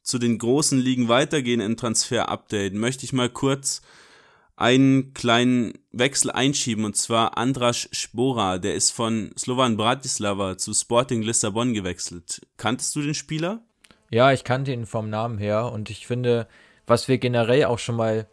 zu den großen Ligen weitergehen im Transfer-Update, möchte ich mal kurz einen kleinen Wechsel einschieben und zwar Andras Spora, der ist von Slovan Bratislava zu Sporting Lissabon gewechselt. Kanntest du den Spieler? Ja, ich kannte ihn vom Namen her und ich finde, was wir generell auch schon mal,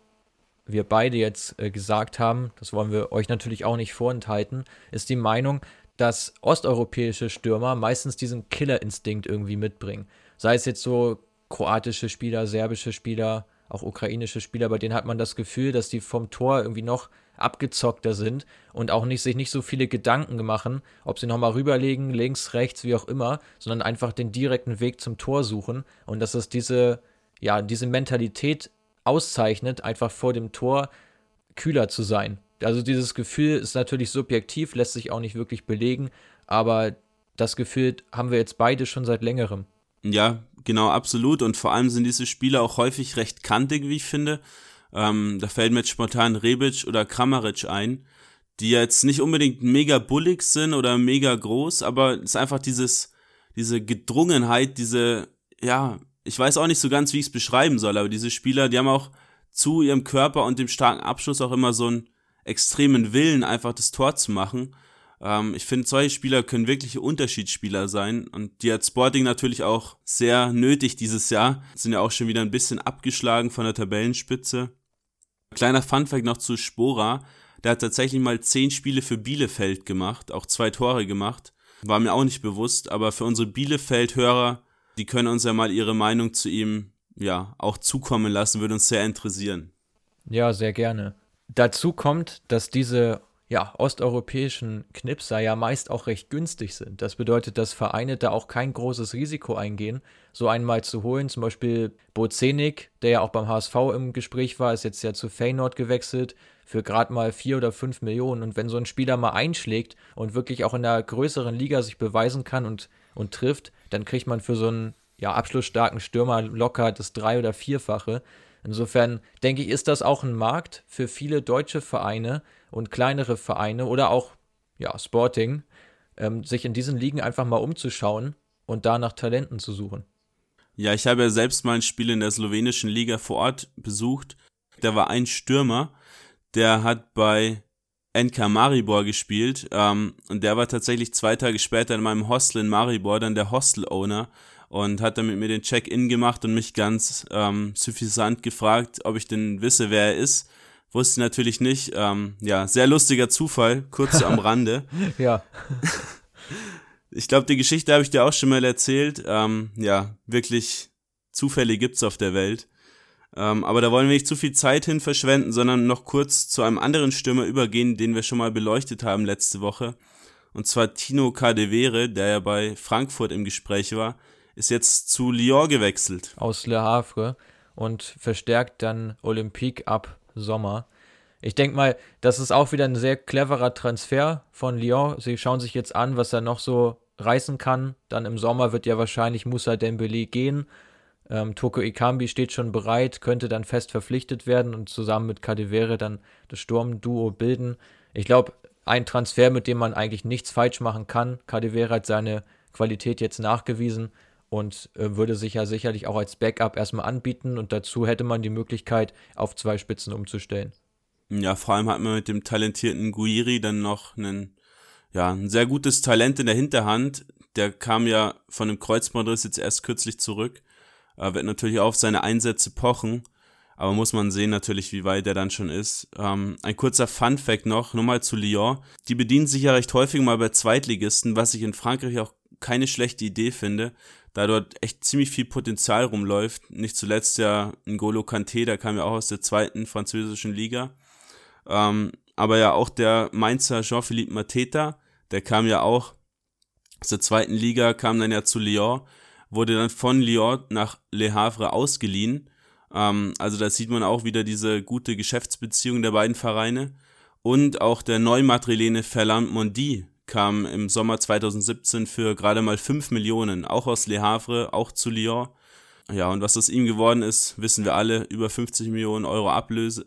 wir beide jetzt äh, gesagt haben, das wollen wir euch natürlich auch nicht vorenthalten, ist die Meinung, dass osteuropäische Stürmer meistens diesen Killerinstinkt irgendwie mitbringen. Sei es jetzt so kroatische Spieler, serbische Spieler, auch ukrainische Spieler, bei denen hat man das Gefühl, dass die vom Tor irgendwie noch abgezockter sind und auch nicht sich nicht so viele Gedanken machen, ob sie nochmal rüberlegen, links, rechts, wie auch immer, sondern einfach den direkten Weg zum Tor suchen und dass es diese, ja, diese Mentalität auszeichnet, einfach vor dem Tor kühler zu sein. Also dieses Gefühl ist natürlich subjektiv, lässt sich auch nicht wirklich belegen, aber das Gefühl haben wir jetzt beide schon seit längerem. Ja, genau, absolut. Und vor allem sind diese Spieler auch häufig recht kantig, wie ich finde. Ähm, da fällt mir jetzt spontan Rebic oder Kramaric ein, die jetzt nicht unbedingt mega bullig sind oder mega groß, aber es ist einfach dieses, diese Gedrungenheit, diese, ja, ich weiß auch nicht so ganz, wie ich es beschreiben soll, aber diese Spieler, die haben auch zu ihrem Körper und dem starken Abschluss auch immer so einen extremen Willen, einfach das Tor zu machen. Ähm, ich finde, solche Spieler können wirkliche Unterschiedsspieler sein und die hat Sporting natürlich auch sehr nötig dieses Jahr. Sind ja auch schon wieder ein bisschen abgeschlagen von der Tabellenspitze. Kleiner Funfact noch zu Spora. Der hat tatsächlich mal zehn Spiele für Bielefeld gemacht, auch zwei Tore gemacht. War mir auch nicht bewusst, aber für unsere Bielefeld-Hörer, die können uns ja mal ihre Meinung zu ihm ja auch zukommen lassen, würde uns sehr interessieren. Ja, sehr gerne. Dazu kommt, dass diese ja, osteuropäischen Knipser ja meist auch recht günstig sind. Das bedeutet, dass Vereine da auch kein großes Risiko eingehen, so einmal zu holen. Zum Beispiel Bozenik, der ja auch beim HSV im Gespräch war, ist jetzt ja zu Feyenoord gewechselt für gerade mal vier oder fünf Millionen. Und wenn so ein Spieler mal einschlägt und wirklich auch in einer größeren Liga sich beweisen kann und, und trifft, dann kriegt man für so einen ja, abschlussstarken Stürmer locker das drei- oder vierfache. Insofern denke ich, ist das auch ein Markt für viele deutsche Vereine und kleinere Vereine oder auch ja, Sporting, ähm, sich in diesen Ligen einfach mal umzuschauen und da nach Talenten zu suchen. Ja, ich habe ja selbst mal ein Spiel in der slowenischen Liga vor Ort besucht. Da war ein Stürmer, der hat bei NK Maribor gespielt ähm, und der war tatsächlich zwei Tage später in meinem Hostel in Maribor dann der Hostel-Owner und hat dann mit mir den Check-in gemacht und mich ganz ähm, suffisant gefragt, ob ich denn wisse, wer er ist. Wusste natürlich nicht. Ähm, ja, sehr lustiger Zufall, kurz am Rande. ja. Ich glaube, die Geschichte habe ich dir auch schon mal erzählt. Ähm, ja, wirklich Zufälle gibt's auf der Welt. Ähm, aber da wollen wir nicht zu viel Zeit hin verschwenden, sondern noch kurz zu einem anderen Stürmer übergehen, den wir schon mal beleuchtet haben letzte Woche. Und zwar Tino Cadevere, der ja bei Frankfurt im Gespräch war ist jetzt zu Lyon gewechselt. Aus Le Havre und verstärkt dann Olympique ab Sommer. Ich denke mal, das ist auch wieder ein sehr cleverer Transfer von Lyon. Sie schauen sich jetzt an, was er noch so reißen kann. Dann im Sommer wird ja wahrscheinlich Musa Dembele gehen. Ähm, Toko Ikambi steht schon bereit, könnte dann fest verpflichtet werden und zusammen mit Cadevere dann das Sturmduo bilden. Ich glaube, ein Transfer, mit dem man eigentlich nichts falsch machen kann. Cadevere hat seine Qualität jetzt nachgewiesen und äh, würde sich ja sicherlich auch als Backup erstmal anbieten und dazu hätte man die Möglichkeit, auf zwei Spitzen umzustellen. Ja, vor allem hat man mit dem talentierten Guiri dann noch einen, ja, ein sehr gutes Talent in der Hinterhand. Der kam ja von dem Kreuzbandriss jetzt erst kürzlich zurück, äh, wird natürlich auch auf seine Einsätze pochen, aber muss man sehen natürlich, wie weit er dann schon ist. Ähm, ein kurzer Fun Fact noch, nur mal zu Lyon. Die bedienen sich ja recht häufig mal bei Zweitligisten, was ich in Frankreich auch keine schlechte Idee finde da dort echt ziemlich viel Potenzial rumläuft. Nicht zuletzt ja N'Golo Kanté, der kam ja auch aus der zweiten französischen Liga. Ähm, aber ja auch der Mainzer Jean-Philippe Mateta, der kam ja auch aus der zweiten Liga, kam dann ja zu Lyon, wurde dann von Lyon nach Le Havre ausgeliehen. Ähm, also da sieht man auch wieder diese gute Geschäftsbeziehung der beiden Vereine. Und auch der Neumadrilene Ferland Mondi, kam im Sommer 2017 für gerade mal 5 Millionen, auch aus Le Havre, auch zu Lyon. Ja, und was aus ihm geworden ist, wissen wir alle, über 50 Millionen Euro Ablöse.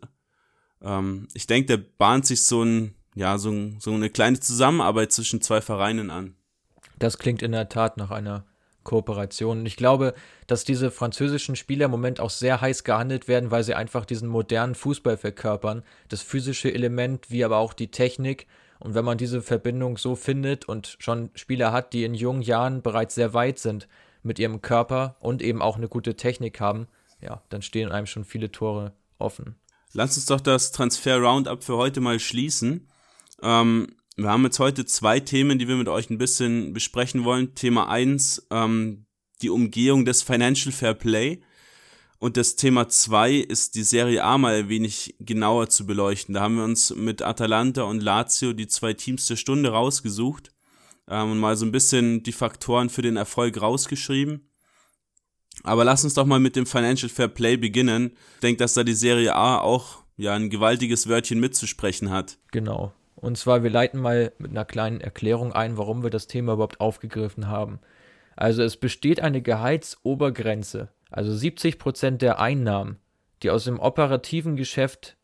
Ähm, ich denke, der bahnt sich so, ein, ja, so, so eine kleine Zusammenarbeit zwischen zwei Vereinen an. Das klingt in der Tat nach einer Kooperationen. Und ich glaube, dass diese französischen Spieler im Moment auch sehr heiß gehandelt werden, weil sie einfach diesen modernen Fußball verkörpern. Das physische Element, wie aber auch die Technik. Und wenn man diese Verbindung so findet und schon Spieler hat, die in jungen Jahren bereits sehr weit sind mit ihrem Körper und eben auch eine gute Technik haben, ja, dann stehen einem schon viele Tore offen. Lass uns doch das Transfer Roundup für heute mal schließen. Ähm, wir haben jetzt heute zwei Themen, die wir mit euch ein bisschen besprechen wollen. Thema eins ähm, die Umgehung des Financial Fair Play. Und das Thema zwei ist die Serie A mal ein wenig genauer zu beleuchten. Da haben wir uns mit Atalanta und Lazio die zwei Teams der Stunde rausgesucht ähm, und mal so ein bisschen die Faktoren für den Erfolg rausgeschrieben. Aber lass uns doch mal mit dem Financial Fair Play beginnen. Ich denke, dass da die Serie A auch ja ein gewaltiges Wörtchen mitzusprechen hat. Genau. Und zwar, wir leiten mal mit einer kleinen Erklärung ein, warum wir das Thema überhaupt aufgegriffen haben. Also es besteht eine Gehaltsobergrenze, also 70 Prozent der Einnahmen, die aus dem operativen Geschäft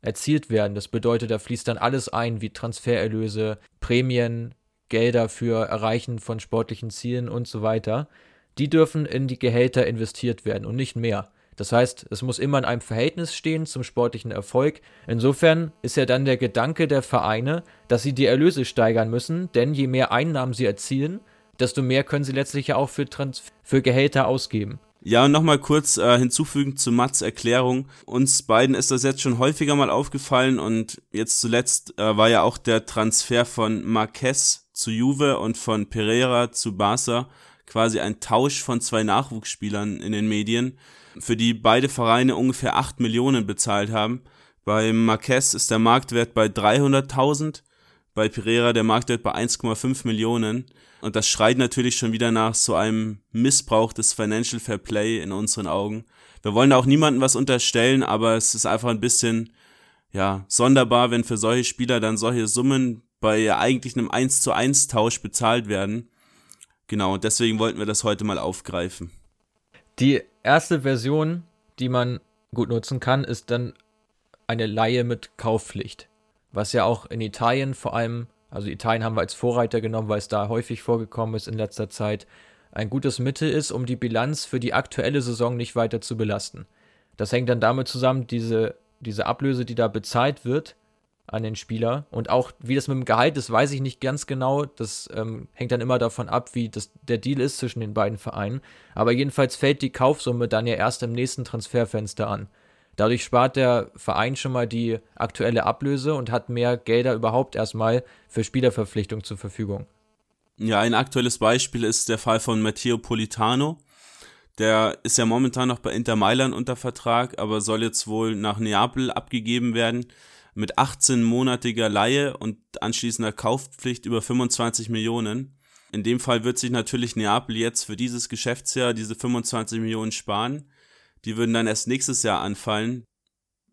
erzielt werden. Das bedeutet, da fließt dann alles ein, wie Transfererlöse, Prämien, Gelder für Erreichen von sportlichen Zielen und so weiter die dürfen in die Gehälter investiert werden und nicht mehr. Das heißt, es muss immer in einem Verhältnis stehen zum sportlichen Erfolg. Insofern ist ja dann der Gedanke der Vereine, dass sie die Erlöse steigern müssen, denn je mehr Einnahmen sie erzielen, desto mehr können sie letztlich ja auch für, Trans für Gehälter ausgeben. Ja, und nochmal kurz äh, hinzufügen zu Mats Erklärung. Uns beiden ist das jetzt schon häufiger mal aufgefallen und jetzt zuletzt äh, war ja auch der Transfer von Marquez zu Juve und von Pereira zu Barca quasi ein Tausch von zwei Nachwuchsspielern in den Medien, für die beide Vereine ungefähr 8 Millionen bezahlt haben. Bei Marquez ist der Marktwert bei 300.000, bei Pereira der Marktwert bei 1,5 Millionen. Und das schreit natürlich schon wieder nach so einem Missbrauch des Financial Fair Play in unseren Augen. Wir wollen da auch niemandem was unterstellen, aber es ist einfach ein bisschen, ja, sonderbar, wenn für solche Spieler dann solche Summen bei eigentlich einem 1 zu 1 Tausch bezahlt werden. Genau, deswegen wollten wir das heute mal aufgreifen. Die erste Version, die man gut nutzen kann, ist dann eine Laie mit Kaufpflicht. Was ja auch in Italien vor allem, also Italien haben wir als Vorreiter genommen, weil es da häufig vorgekommen ist in letzter Zeit, ein gutes Mittel ist, um die Bilanz für die aktuelle Saison nicht weiter zu belasten. Das hängt dann damit zusammen, diese, diese Ablöse, die da bezahlt wird, an den Spieler. Und auch wie das mit dem Gehalt ist, weiß ich nicht ganz genau. Das ähm, hängt dann immer davon ab, wie das, der Deal ist zwischen den beiden Vereinen. Aber jedenfalls fällt die Kaufsumme dann ja erst im nächsten Transferfenster an. Dadurch spart der Verein schon mal die aktuelle Ablöse und hat mehr Gelder überhaupt erstmal für Spielerverpflichtung zur Verfügung. Ja, ein aktuelles Beispiel ist der Fall von Matteo Politano. Der ist ja momentan noch bei Inter Mailand unter Vertrag, aber soll jetzt wohl nach Neapel abgegeben werden mit 18-monatiger Laie und anschließender Kaufpflicht über 25 Millionen. In dem Fall wird sich natürlich Neapel jetzt für dieses Geschäftsjahr diese 25 Millionen sparen. Die würden dann erst nächstes Jahr anfallen.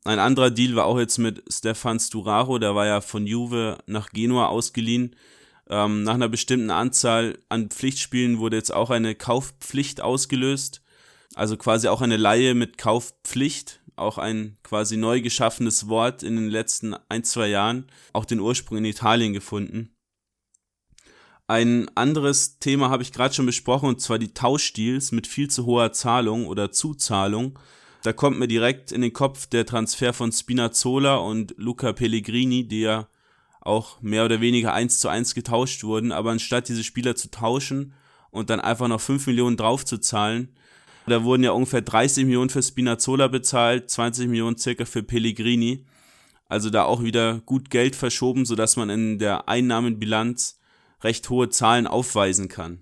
Ein anderer Deal war auch jetzt mit Stefan Sturaro, der war ja von Juve nach Genua ausgeliehen. Ähm, nach einer bestimmten Anzahl an Pflichtspielen wurde jetzt auch eine Kaufpflicht ausgelöst. Also quasi auch eine Laie mit Kaufpflicht auch ein quasi neu geschaffenes Wort in den letzten ein, zwei Jahren, auch den Ursprung in Italien gefunden. Ein anderes Thema habe ich gerade schon besprochen, und zwar die Tauschdeals mit viel zu hoher Zahlung oder Zuzahlung. Da kommt mir direkt in den Kopf der Transfer von Spinazzola und Luca Pellegrini, die ja auch mehr oder weniger eins zu eins getauscht wurden, aber anstatt diese Spieler zu tauschen und dann einfach noch fünf Millionen draufzuzahlen, da wurden ja ungefähr 30 Millionen für Spinazzola bezahlt, 20 Millionen circa für Pellegrini. Also da auch wieder gut Geld verschoben, sodass man in der Einnahmenbilanz recht hohe Zahlen aufweisen kann.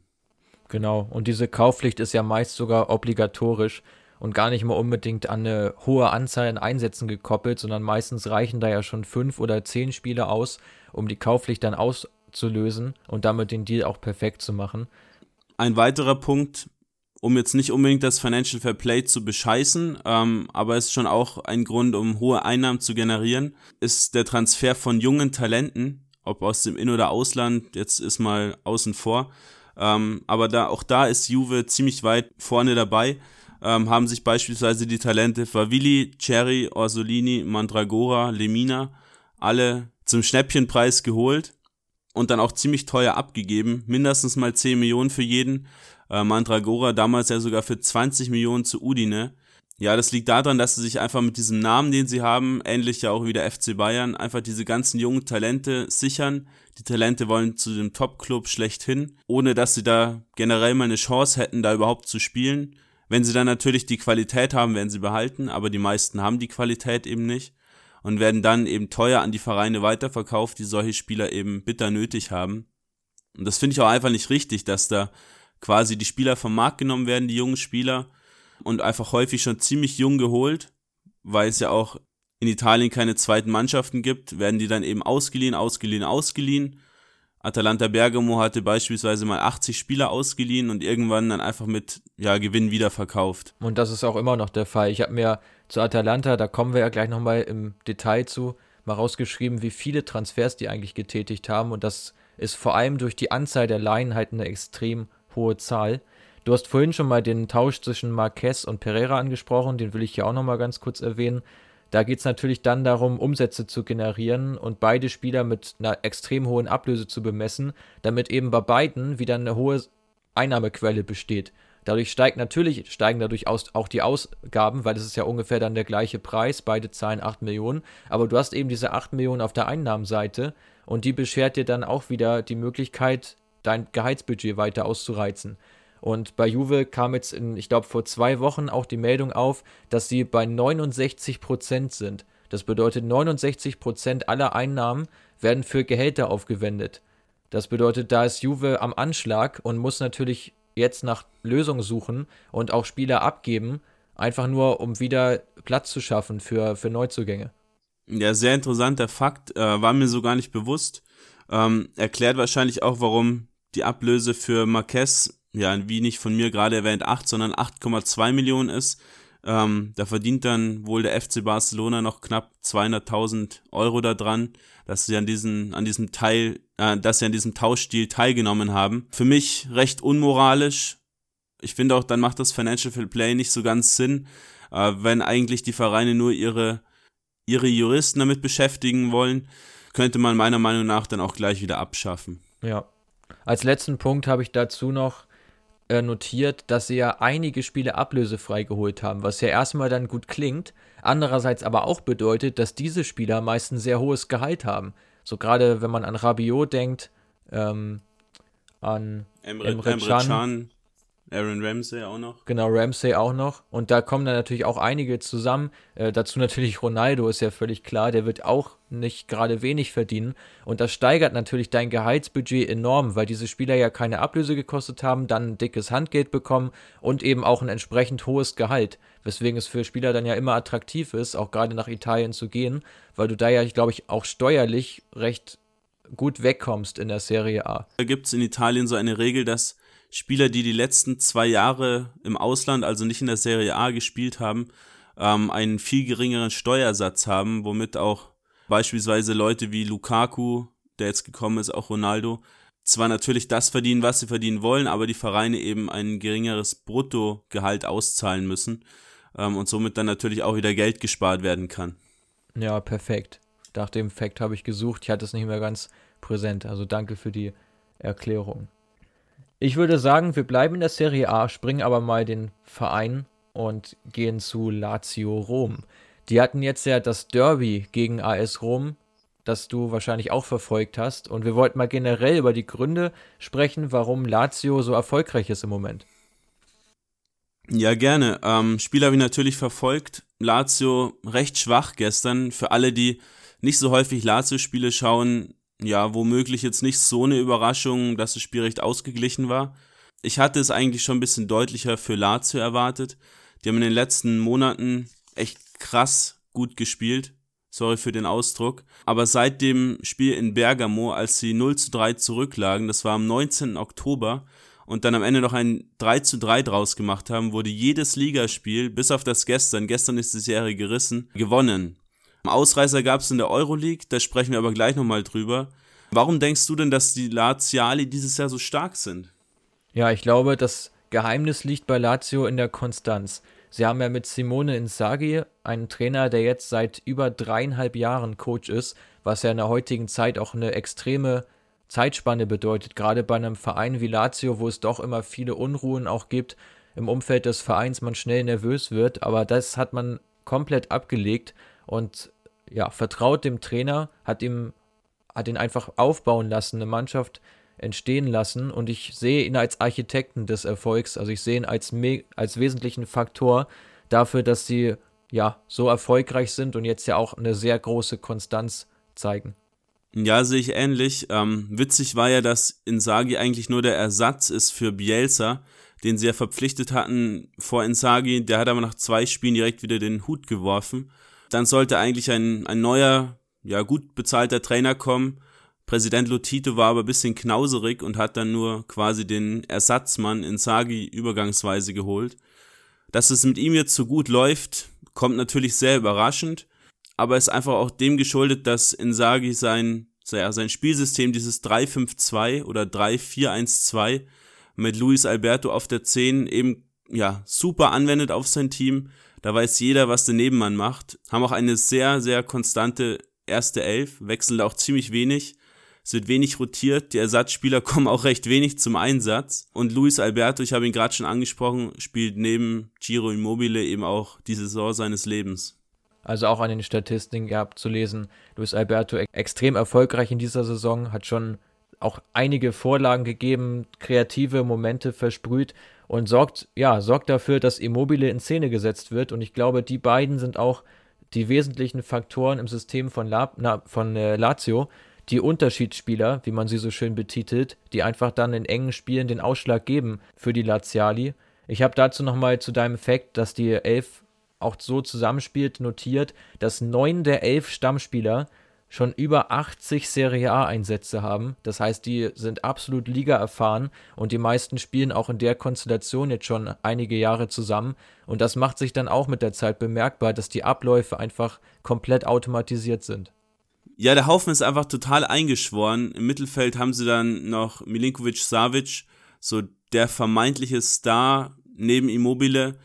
Genau, und diese Kaufpflicht ist ja meist sogar obligatorisch und gar nicht mal unbedingt an eine hohe Anzahl an Einsätzen gekoppelt, sondern meistens reichen da ja schon fünf oder zehn Spiele aus, um die Kaufpflicht dann auszulösen und damit den Deal auch perfekt zu machen. Ein weiterer Punkt, um jetzt nicht unbedingt das Financial Fair Play zu bescheißen, ähm, aber ist schon auch ein Grund, um hohe Einnahmen zu generieren, ist der Transfer von jungen Talenten, ob aus dem In- oder Ausland, jetzt ist mal außen vor. Ähm, aber da, auch da ist Juve ziemlich weit vorne dabei. Ähm, haben sich beispielsweise die Talente Favilli, Cherry, Orsolini, Mandragora, Lemina alle zum Schnäppchenpreis geholt. und dann auch ziemlich teuer abgegeben. Mindestens mal 10 Millionen für jeden. Äh, Mandragora damals ja sogar für 20 Millionen zu Udine. Ja, das liegt daran, dass sie sich einfach mit diesem Namen, den sie haben, ähnlich ja auch wie der FC Bayern, einfach diese ganzen jungen Talente sichern. Die Talente wollen zu dem Top-Club schlechthin, ohne dass sie da generell mal eine Chance hätten, da überhaupt zu spielen. Wenn sie dann natürlich die Qualität haben, werden sie behalten, aber die meisten haben die Qualität eben nicht und werden dann eben teuer an die Vereine weiterverkauft, die solche Spieler eben bitter nötig haben. Und das finde ich auch einfach nicht richtig, dass da quasi die Spieler vom Markt genommen werden, die jungen Spieler, und einfach häufig schon ziemlich jung geholt, weil es ja auch in Italien keine zweiten Mannschaften gibt, werden die dann eben ausgeliehen, ausgeliehen, ausgeliehen. Atalanta Bergamo hatte beispielsweise mal 80 Spieler ausgeliehen und irgendwann dann einfach mit ja, Gewinn wieder verkauft. Und das ist auch immer noch der Fall. Ich habe mir zu Atalanta, da kommen wir ja gleich nochmal im Detail zu, mal rausgeschrieben, wie viele Transfers die eigentlich getätigt haben. Und das ist vor allem durch die Anzahl der Laien halt eine extrem hohe Zahl. Du hast vorhin schon mal den Tausch zwischen Marquez und Pereira angesprochen, den will ich hier auch noch mal ganz kurz erwähnen. Da geht es natürlich dann darum, Umsätze zu generieren und beide Spieler mit einer extrem hohen Ablöse zu bemessen, damit eben bei beiden wieder eine hohe Einnahmequelle besteht. Dadurch steigt natürlich, steigen dadurch auch die Ausgaben, weil es ist ja ungefähr dann der gleiche Preis, beide zahlen 8 Millionen, aber du hast eben diese 8 Millionen auf der Einnahmenseite und die beschert dir dann auch wieder die Möglichkeit, dein Gehaltsbudget weiter auszureizen. Und bei Juve kam jetzt in, ich glaube, vor zwei Wochen auch die Meldung auf, dass sie bei 69 Prozent sind. Das bedeutet, 69 Prozent aller Einnahmen werden für Gehälter aufgewendet. Das bedeutet, da ist Juve am Anschlag und muss natürlich jetzt nach Lösungen suchen und auch Spieler abgeben, einfach nur, um wieder Platz zu schaffen für, für Neuzugänge. Ja, sehr interessanter Fakt, äh, war mir so gar nicht bewusst. Ähm, erklärt wahrscheinlich auch, warum die Ablöse für Marquez ja, wie nicht von mir gerade erwähnt, 8, sondern 8,2 Millionen ist. Ähm, da verdient dann wohl der FC Barcelona noch knapp 200.000 Euro daran, dass sie an, diesen, an diesem Teil, äh, dass sie an diesem Tauschstil teilgenommen haben. Für mich recht unmoralisch. Ich finde auch, dann macht das Financial Fair Play nicht so ganz Sinn, äh, wenn eigentlich die Vereine nur ihre, ihre Juristen damit beschäftigen wollen, könnte man meiner Meinung nach dann auch gleich wieder abschaffen. Ja. Als letzten Punkt habe ich dazu noch, äh, notiert, dass sie ja einige Spiele ablösefrei geholt haben, was ja erstmal dann gut klingt, andererseits aber auch bedeutet, dass diese Spieler meist ein sehr hohes Gehalt haben. So gerade wenn man an Rabiot denkt, ähm, an Emre, Emre, Can Aaron Ramsey auch noch. Genau, Ramsey auch noch. Und da kommen dann natürlich auch einige zusammen. Äh, dazu natürlich Ronaldo ist ja völlig klar. Der wird auch nicht gerade wenig verdienen. Und das steigert natürlich dein Gehaltsbudget enorm, weil diese Spieler ja keine Ablöse gekostet haben, dann ein dickes Handgeld bekommen und eben auch ein entsprechend hohes Gehalt. Weswegen es für Spieler dann ja immer attraktiv ist, auch gerade nach Italien zu gehen, weil du da ja, glaube ich, auch steuerlich recht gut wegkommst in der Serie A. Da gibt es in Italien so eine Regel, dass Spieler, die die letzten zwei Jahre im Ausland, also nicht in der Serie A gespielt haben, ähm, einen viel geringeren Steuersatz haben, womit auch beispielsweise Leute wie Lukaku, der jetzt gekommen ist, auch Ronaldo, zwar natürlich das verdienen, was sie verdienen wollen, aber die Vereine eben ein geringeres Bruttogehalt auszahlen müssen ähm, und somit dann natürlich auch wieder Geld gespart werden kann. Ja, perfekt. Nach dem Fakt habe ich gesucht, ich hatte es nicht mehr ganz präsent. Also danke für die Erklärung. Ich würde sagen, wir bleiben in der Serie A, springen aber mal den Verein und gehen zu Lazio Rom. Die hatten jetzt ja das Derby gegen AS Rom, das du wahrscheinlich auch verfolgt hast. Und wir wollten mal generell über die Gründe sprechen, warum Lazio so erfolgreich ist im Moment. Ja, gerne. Ähm, Spiel habe ich natürlich verfolgt. Lazio recht schwach gestern. Für alle, die nicht so häufig Lazio-Spiele schauen, ja, womöglich jetzt nicht so eine Überraschung, dass das Spiel recht ausgeglichen war. Ich hatte es eigentlich schon ein bisschen deutlicher für Lazio erwartet. Die haben in den letzten Monaten echt krass gut gespielt. Sorry für den Ausdruck. Aber seit dem Spiel in Bergamo, als sie 0 zu 3 zurücklagen, das war am 19. Oktober, und dann am Ende noch ein 3 zu 3 draus gemacht haben, wurde jedes Ligaspiel, bis auf das gestern, gestern ist die Serie gerissen, gewonnen. Ausreißer gab es in der Euroleague, da sprechen wir aber gleich nochmal drüber. Warum denkst du denn, dass die Laziali dieses Jahr so stark sind? Ja, ich glaube, das Geheimnis liegt bei Lazio in der Konstanz. Sie haben ja mit Simone Inzaghi einen Trainer, der jetzt seit über dreieinhalb Jahren Coach ist, was ja in der heutigen Zeit auch eine extreme Zeitspanne bedeutet, gerade bei einem Verein wie Lazio, wo es doch immer viele Unruhen auch gibt im Umfeld des Vereins, man schnell nervös wird, aber das hat man komplett abgelegt und ja, vertraut dem Trainer, hat ihm hat ihn einfach aufbauen lassen, eine Mannschaft entstehen lassen und ich sehe ihn als Architekten des Erfolgs, also ich sehe ihn als, als wesentlichen Faktor dafür, dass sie ja so erfolgreich sind und jetzt ja auch eine sehr große Konstanz zeigen. Ja, sehe ich ähnlich. Ähm, witzig war ja, dass Insagi eigentlich nur der Ersatz ist für Bielsa, den sie ja verpflichtet hatten vor Insagi. Der hat aber nach zwei Spielen direkt wieder den Hut geworfen. Dann sollte eigentlich ein, ein neuer, ja gut bezahlter Trainer kommen. Präsident Lotito war aber ein bisschen knauserig und hat dann nur quasi den Ersatzmann Insagi übergangsweise geholt. Dass es mit ihm jetzt so gut läuft, kommt natürlich sehr überraschend aber ist einfach auch dem geschuldet, dass Insagi sein, sein Spielsystem, dieses 3-5-2 oder 3-4-1-2 mit Luis Alberto auf der 10 eben ja super anwendet auf sein Team. Da weiß jeder, was der Nebenmann macht. Haben auch eine sehr, sehr konstante erste Elf, wechseln da auch ziemlich wenig. Es wird wenig rotiert, die Ersatzspieler kommen auch recht wenig zum Einsatz. Und Luis Alberto, ich habe ihn gerade schon angesprochen, spielt neben Giro Immobile eben auch die Saison seines Lebens. Also auch an den Statistiken gehabt zu lesen, Luis Alberto extrem erfolgreich in dieser Saison, hat schon auch einige Vorlagen gegeben, kreative Momente versprüht und sorgt, ja, sorgt dafür, dass Immobile in Szene gesetzt wird. Und ich glaube, die beiden sind auch die wesentlichen Faktoren im System von, La na, von äh, Lazio, die Unterschiedsspieler, wie man sie so schön betitelt, die einfach dann in engen Spielen den Ausschlag geben für die Laziali. Ich habe dazu nochmal zu deinem Fakt, dass die elf auch so zusammenspielt, notiert, dass neun der elf Stammspieler schon über 80 Serie A-Einsätze haben. Das heißt, die sind absolut Liga erfahren und die meisten spielen auch in der Konstellation jetzt schon einige Jahre zusammen. Und das macht sich dann auch mit der Zeit bemerkbar, dass die Abläufe einfach komplett automatisiert sind. Ja, der Haufen ist einfach total eingeschworen. Im Mittelfeld haben sie dann noch Milinkovic Savic, so der vermeintliche Star neben Immobile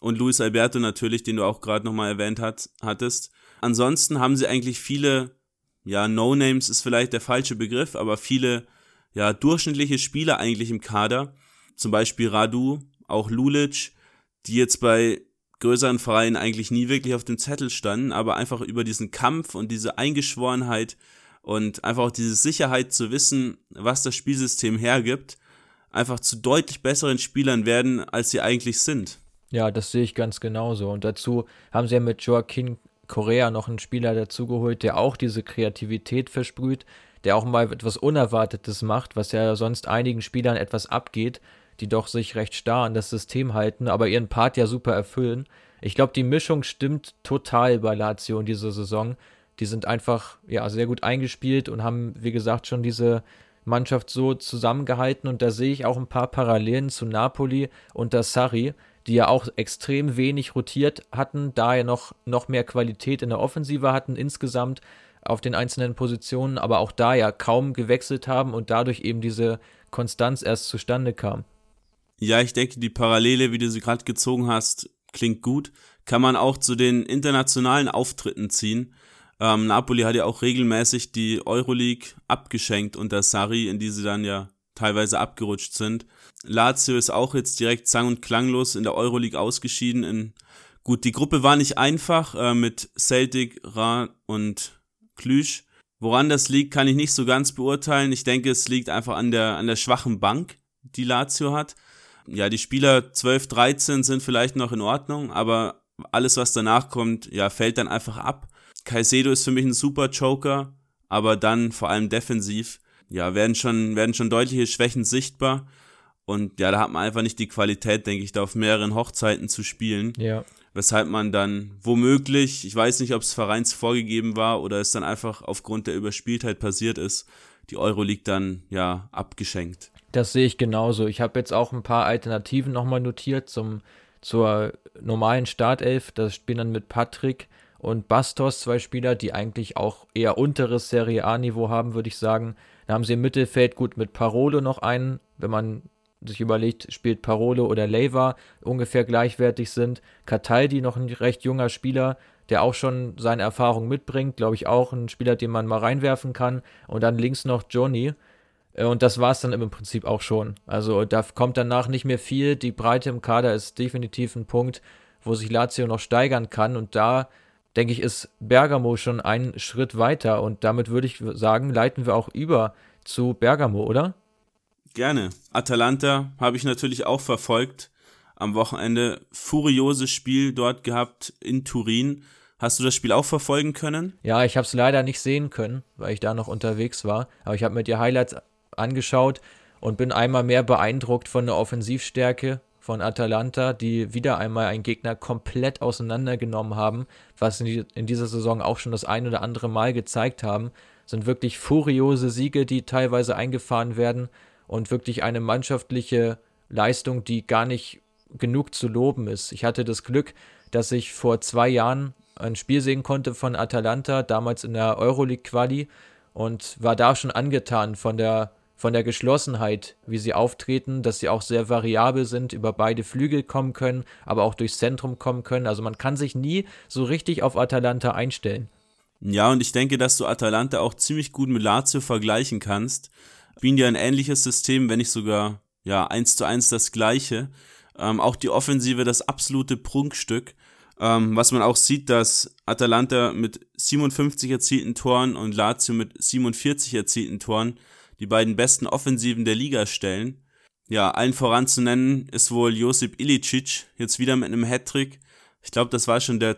und Luis Alberto natürlich, den du auch gerade nochmal erwähnt hat, hattest. Ansonsten haben sie eigentlich viele, ja, No-Names ist vielleicht der falsche Begriff, aber viele, ja, durchschnittliche Spieler eigentlich im Kader. Zum Beispiel Radu, auch Lulic, die jetzt bei größeren Vereinen eigentlich nie wirklich auf dem Zettel standen, aber einfach über diesen Kampf und diese Eingeschworenheit und einfach auch diese Sicherheit zu wissen, was das Spielsystem hergibt, einfach zu deutlich besseren Spielern werden, als sie eigentlich sind. Ja, das sehe ich ganz genauso. Und dazu haben sie ja mit Joaquin Correa noch einen Spieler dazugeholt, der auch diese Kreativität versprüht, der auch mal etwas Unerwartetes macht, was ja sonst einigen Spielern etwas abgeht, die doch sich recht starr an das System halten, aber ihren Part ja super erfüllen. Ich glaube, die Mischung stimmt total bei Lazio in dieser Saison. Die sind einfach ja sehr gut eingespielt und haben, wie gesagt, schon diese Mannschaft so zusammengehalten und da sehe ich auch ein paar Parallelen zu Napoli unter Sarri, die ja auch extrem wenig rotiert hatten, da ja noch, noch mehr Qualität in der Offensive hatten insgesamt auf den einzelnen Positionen, aber auch da ja kaum gewechselt haben und dadurch eben diese Konstanz erst zustande kam. Ja, ich denke, die Parallele, wie du sie gerade gezogen hast, klingt gut. Kann man auch zu den internationalen Auftritten ziehen. Ähm, Napoli hat ja auch regelmäßig die Euroleague abgeschenkt unter Sarri, in die sie dann ja teilweise abgerutscht sind. Lazio ist auch jetzt direkt sang- und klanglos in der Euroleague ausgeschieden. In, gut, die Gruppe war nicht einfach äh, mit Celtic, Ra und Klüsch. Woran das liegt, kann ich nicht so ganz beurteilen. Ich denke, es liegt einfach an der, an der schwachen Bank, die Lazio hat. Ja, die Spieler 12, 13 sind vielleicht noch in Ordnung, aber alles, was danach kommt, ja, fällt dann einfach ab. Caicedo ist für mich ein super Joker, aber dann vor allem defensiv ja, werden schon, werden schon deutliche Schwächen sichtbar. Und ja, da hat man einfach nicht die Qualität, denke ich, da auf mehreren Hochzeiten zu spielen. Ja. Weshalb man dann womöglich, ich weiß nicht, ob es Vereins vorgegeben war oder es dann einfach aufgrund der Überspieltheit passiert ist, die Euroleague dann ja abgeschenkt. Das sehe ich genauso. Ich habe jetzt auch ein paar Alternativen nochmal notiert zum, zur normalen Startelf. Das spielen dann mit Patrick und Bastos, zwei Spieler, die eigentlich auch eher unteres Serie A-Niveau haben, würde ich sagen. Da haben sie im Mittelfeld gut mit Parolo noch einen, wenn man sich überlegt, spielt Parolo oder Leiva ungefähr gleichwertig sind. Cataldi noch ein recht junger Spieler, der auch schon seine Erfahrung mitbringt, glaube ich auch ein Spieler, den man mal reinwerfen kann. Und dann links noch Johnny. Äh, und das war es dann im Prinzip auch schon. Also da kommt danach nicht mehr viel. Die Breite im Kader ist definitiv ein Punkt, wo sich Lazio noch steigern kann. Und da, denke ich, ist Bergamo schon einen Schritt weiter. Und damit würde ich sagen, leiten wir auch über zu Bergamo, oder? Gerne. Atalanta habe ich natürlich auch verfolgt. Am Wochenende furioses Spiel dort gehabt in Turin. Hast du das Spiel auch verfolgen können? Ja, ich habe es leider nicht sehen können, weil ich da noch unterwegs war. Aber ich habe mir die Highlights angeschaut und bin einmal mehr beeindruckt von der Offensivstärke von Atalanta, die wieder einmal einen Gegner komplett auseinandergenommen haben, was in, in dieser Saison auch schon das ein oder andere Mal gezeigt haben. sind wirklich furiose Siege, die teilweise eingefahren werden und wirklich eine mannschaftliche Leistung, die gar nicht genug zu loben ist. Ich hatte das Glück, dass ich vor zwei Jahren ein Spiel sehen konnte von Atalanta, damals in der Euroleague-Quali und war da schon angetan von der, von der Geschlossenheit, wie sie auftreten, dass sie auch sehr variabel sind, über beide Flügel kommen können, aber auch durchs Zentrum kommen können. Also man kann sich nie so richtig auf Atalanta einstellen. Ja, und ich denke, dass du Atalanta auch ziemlich gut mit Lazio vergleichen kannst. Spielen ja ein ähnliches System, wenn nicht sogar ja eins zu eins das gleiche. Ähm, auch die Offensive das absolute Prunkstück. Ähm, was man auch sieht, dass Atalanta mit 57 erzielten Toren und Lazio mit 47 erzielten Toren die beiden besten Offensiven der Liga stellen. Ja, allen voran zu nennen ist wohl Josip Ilicic, jetzt wieder mit einem Hattrick. Ich glaube, das war schon der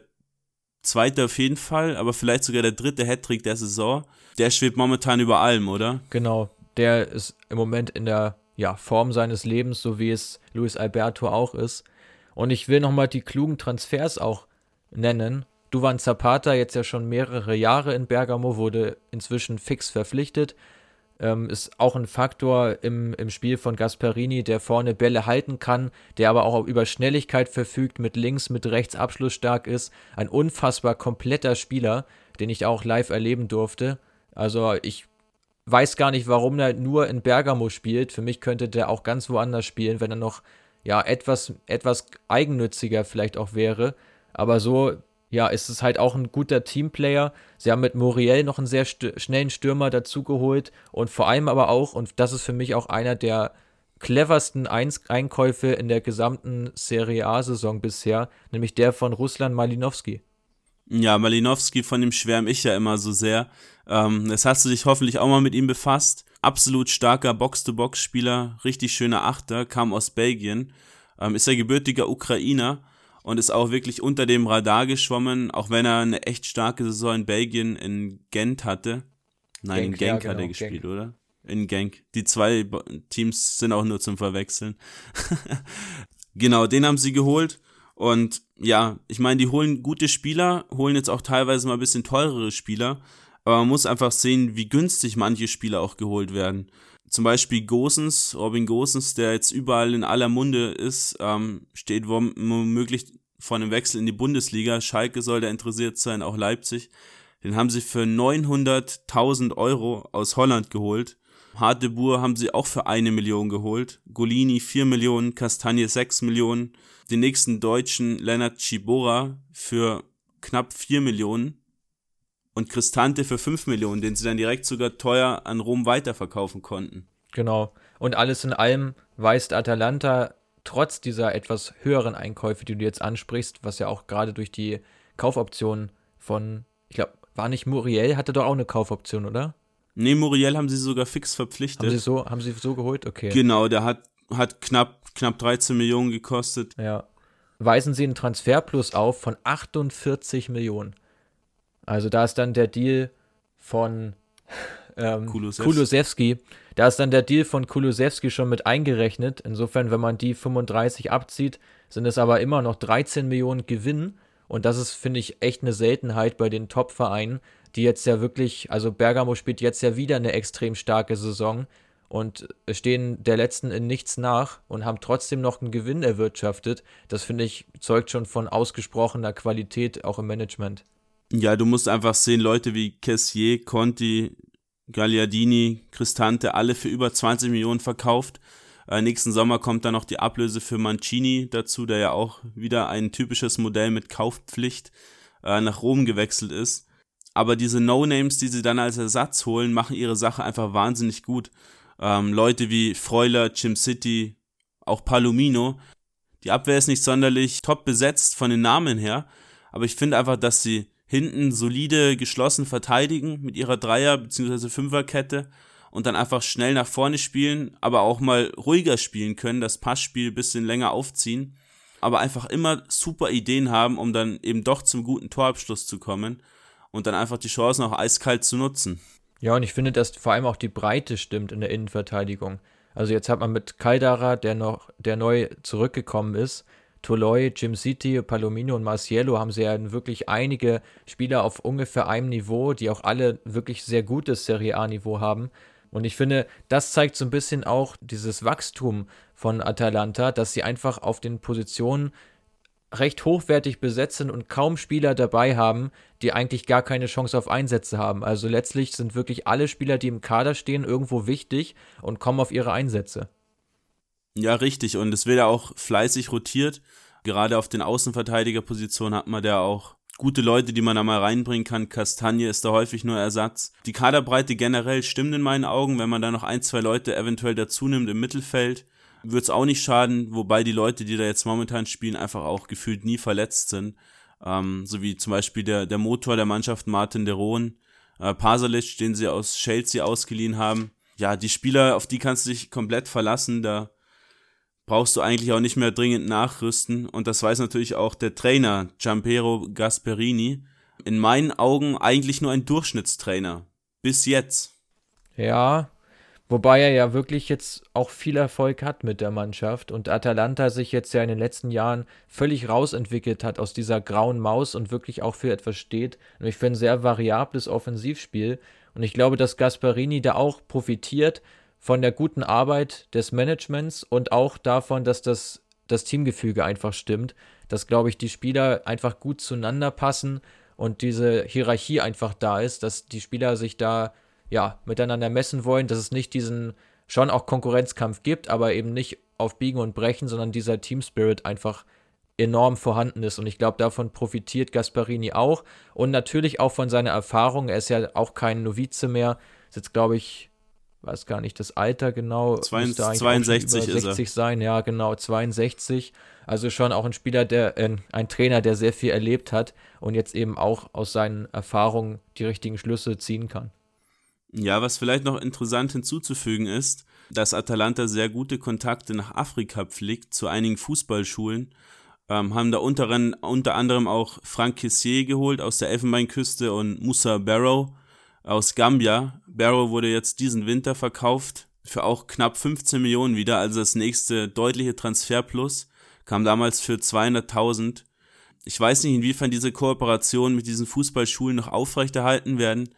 zweite auf jeden Fall, aber vielleicht sogar der dritte Hattrick der Saison. Der schwebt momentan über allem, oder? Genau, der ist im Moment in der ja, Form seines Lebens, so wie es Luis Alberto auch ist. Und ich will nochmal die klugen Transfers auch nennen. Duvan Zapata, jetzt ja schon mehrere Jahre in Bergamo, wurde inzwischen fix verpflichtet. Ähm, ist auch ein Faktor im, im Spiel von Gasperini, der vorne Bälle halten kann, der aber auch über Schnelligkeit verfügt, mit links, mit rechts abschlussstark ist. Ein unfassbar kompletter Spieler, den ich auch live erleben durfte. Also ich weiß gar nicht, warum er nur in Bergamo spielt. Für mich könnte der auch ganz woanders spielen, wenn er noch ja etwas, etwas eigennütziger vielleicht auch wäre. Aber so, ja, ist es halt auch ein guter Teamplayer. Sie haben mit Muriel noch einen sehr st schnellen Stürmer dazugeholt und vor allem aber auch, und das ist für mich auch einer der cleversten Eins Einkäufe in der gesamten Serie A-Saison bisher, nämlich der von Ruslan Malinowski. Ja, Malinowski, von dem schwärme ich ja immer so sehr. Ähm, das hast du dich hoffentlich auch mal mit ihm befasst absolut starker Box-to-Box-Spieler, richtig schöner Achter, kam aus Belgien, ähm, ist er gebürtiger Ukrainer und ist auch wirklich unter dem Radar geschwommen, auch wenn er eine echt starke Saison in Belgien in Gent hatte. Nein, Genk, in Genk ja, hat genau, er gespielt, Genk. oder? In Genk. Die zwei Teams sind auch nur zum Verwechseln. genau, den haben sie geholt. Und ja, ich meine, die holen gute Spieler, holen jetzt auch teilweise mal ein bisschen teurere Spieler. Aber man muss einfach sehen, wie günstig manche Spieler auch geholt werden. Zum Beispiel Gosens, Robin Gosens, der jetzt überall in aller Munde ist, ähm, steht womöglich vor einem Wechsel in die Bundesliga. Schalke soll da interessiert sein, auch Leipzig. Den haben sie für 900.000 Euro aus Holland geholt. Hartebur haben sie auch für eine Million geholt. Golini 4 Millionen, Kastanje 6 Millionen. Den nächsten Deutschen Lennart Chibora für knapp 4 Millionen und Cristante für 5 Millionen, den sie dann direkt sogar teuer an Rom weiterverkaufen konnten. Genau. Und alles in allem weist Atalanta trotz dieser etwas höheren Einkäufe, die du jetzt ansprichst, was ja auch gerade durch die Kaufoption von, ich glaube, war nicht Muriel, hatte doch auch eine Kaufoption, oder? Nee, Muriel haben sie sogar fix verpflichtet. Haben sie so, haben sie so geholt? Okay. Genau, der hat, hat knapp, knapp 13 Millionen gekostet. Ja. Weisen sie einen Transferplus auf von 48 Millionen. Also da ist dann der Deal von ähm, Kulusewski. Da ist dann der Deal von Kulusewski schon mit eingerechnet. Insofern, wenn man die 35 abzieht, sind es aber immer noch 13 Millionen Gewinn. Und das ist, finde ich, echt eine Seltenheit bei den Top-Vereinen, die jetzt ja wirklich, also Bergamo spielt jetzt ja wieder eine extrem starke Saison und stehen der letzten in nichts nach und haben trotzdem noch einen Gewinn erwirtschaftet. Das finde ich zeugt schon von ausgesprochener Qualität auch im Management. Ja, du musst einfach sehen, Leute wie Kessier, Conti, Gagliardini, Cristante, alle für über 20 Millionen verkauft. Äh, nächsten Sommer kommt dann noch die Ablöse für Mancini dazu, der ja auch wieder ein typisches Modell mit Kaufpflicht äh, nach Rom gewechselt ist. Aber diese No-Names, die sie dann als Ersatz holen, machen ihre Sache einfach wahnsinnig gut. Ähm, Leute wie Freuler, Jim City, auch Palomino. Die Abwehr ist nicht sonderlich top besetzt von den Namen her, aber ich finde einfach, dass sie hinten solide geschlossen verteidigen mit ihrer Dreier- bzw. Fünferkette und dann einfach schnell nach vorne spielen, aber auch mal ruhiger spielen können, das Passspiel bisschen länger aufziehen, aber einfach immer super Ideen haben, um dann eben doch zum guten Torabschluss zu kommen und dann einfach die Chancen auch eiskalt zu nutzen. Ja, und ich finde, dass vor allem auch die Breite stimmt in der Innenverteidigung. Also jetzt hat man mit Caldara, der noch, der neu zurückgekommen ist, Toloi, Jim City, Palomino und Marcielo haben sie ja wirklich einige Spieler auf ungefähr einem Niveau, die auch alle wirklich sehr gutes Serie A-Niveau haben. Und ich finde, das zeigt so ein bisschen auch dieses Wachstum von Atalanta, dass sie einfach auf den Positionen recht hochwertig besetzen und kaum Spieler dabei haben, die eigentlich gar keine Chance auf Einsätze haben. Also letztlich sind wirklich alle Spieler, die im Kader stehen, irgendwo wichtig und kommen auf ihre Einsätze. Ja, richtig. Und es wird ja auch fleißig rotiert. Gerade auf den Außenverteidigerpositionen hat man da auch gute Leute, die man da mal reinbringen kann. Kastagne ist da häufig nur Ersatz. Die Kaderbreite generell stimmt in meinen Augen. Wenn man da noch ein, zwei Leute eventuell dazu nimmt im Mittelfeld, wird es auch nicht schaden. Wobei die Leute, die da jetzt momentan spielen, einfach auch gefühlt nie verletzt sind. Ähm, so wie zum Beispiel der, der Motor der Mannschaft Martin de Roon, äh, Pasalic, den sie aus Chelsea ausgeliehen haben. Ja, die Spieler, auf die kannst du dich komplett verlassen. Da brauchst du eigentlich auch nicht mehr dringend nachrüsten. Und das weiß natürlich auch der Trainer Giampero Gasperini. In meinen Augen eigentlich nur ein Durchschnittstrainer. Bis jetzt. Ja, wobei er ja wirklich jetzt auch viel Erfolg hat mit der Mannschaft und Atalanta sich jetzt ja in den letzten Jahren völlig rausentwickelt hat aus dieser grauen Maus und wirklich auch für etwas steht. Nämlich für ein sehr variables Offensivspiel. Und ich glaube, dass Gasperini da auch profitiert von der guten Arbeit des Managements und auch davon, dass das, das Teamgefüge einfach stimmt, dass, glaube ich, die Spieler einfach gut zueinander passen und diese Hierarchie einfach da ist, dass die Spieler sich da ja miteinander messen wollen, dass es nicht diesen schon auch Konkurrenzkampf gibt, aber eben nicht auf Biegen und Brechen, sondern dieser Team Spirit einfach enorm vorhanden ist. Und ich glaube, davon profitiert Gasparini auch. Und natürlich auch von seiner Erfahrung. Er ist ja auch kein Novize mehr. Ist jetzt, glaube ich, weiß gar nicht das Alter genau. 62, 62 ist 60 er. sein, ja, genau, 62. Also schon auch ein Spieler, der, äh, ein Trainer, der sehr viel erlebt hat und jetzt eben auch aus seinen Erfahrungen die richtigen Schlüsse ziehen kann. Ja, was vielleicht noch interessant hinzuzufügen ist, dass Atalanta sehr gute Kontakte nach Afrika pflegt, zu einigen Fußballschulen. Ähm, haben da unter, unter anderem auch Frank Kessier geholt aus der Elfenbeinküste und Musa Barrow aus Gambia. Barrow wurde jetzt diesen Winter verkauft für auch knapp 15 Millionen wieder, also das nächste deutliche Transferplus. Kam damals für 200.000. Ich weiß nicht, inwiefern diese Kooperation mit diesen Fußballschulen noch aufrechterhalten werden,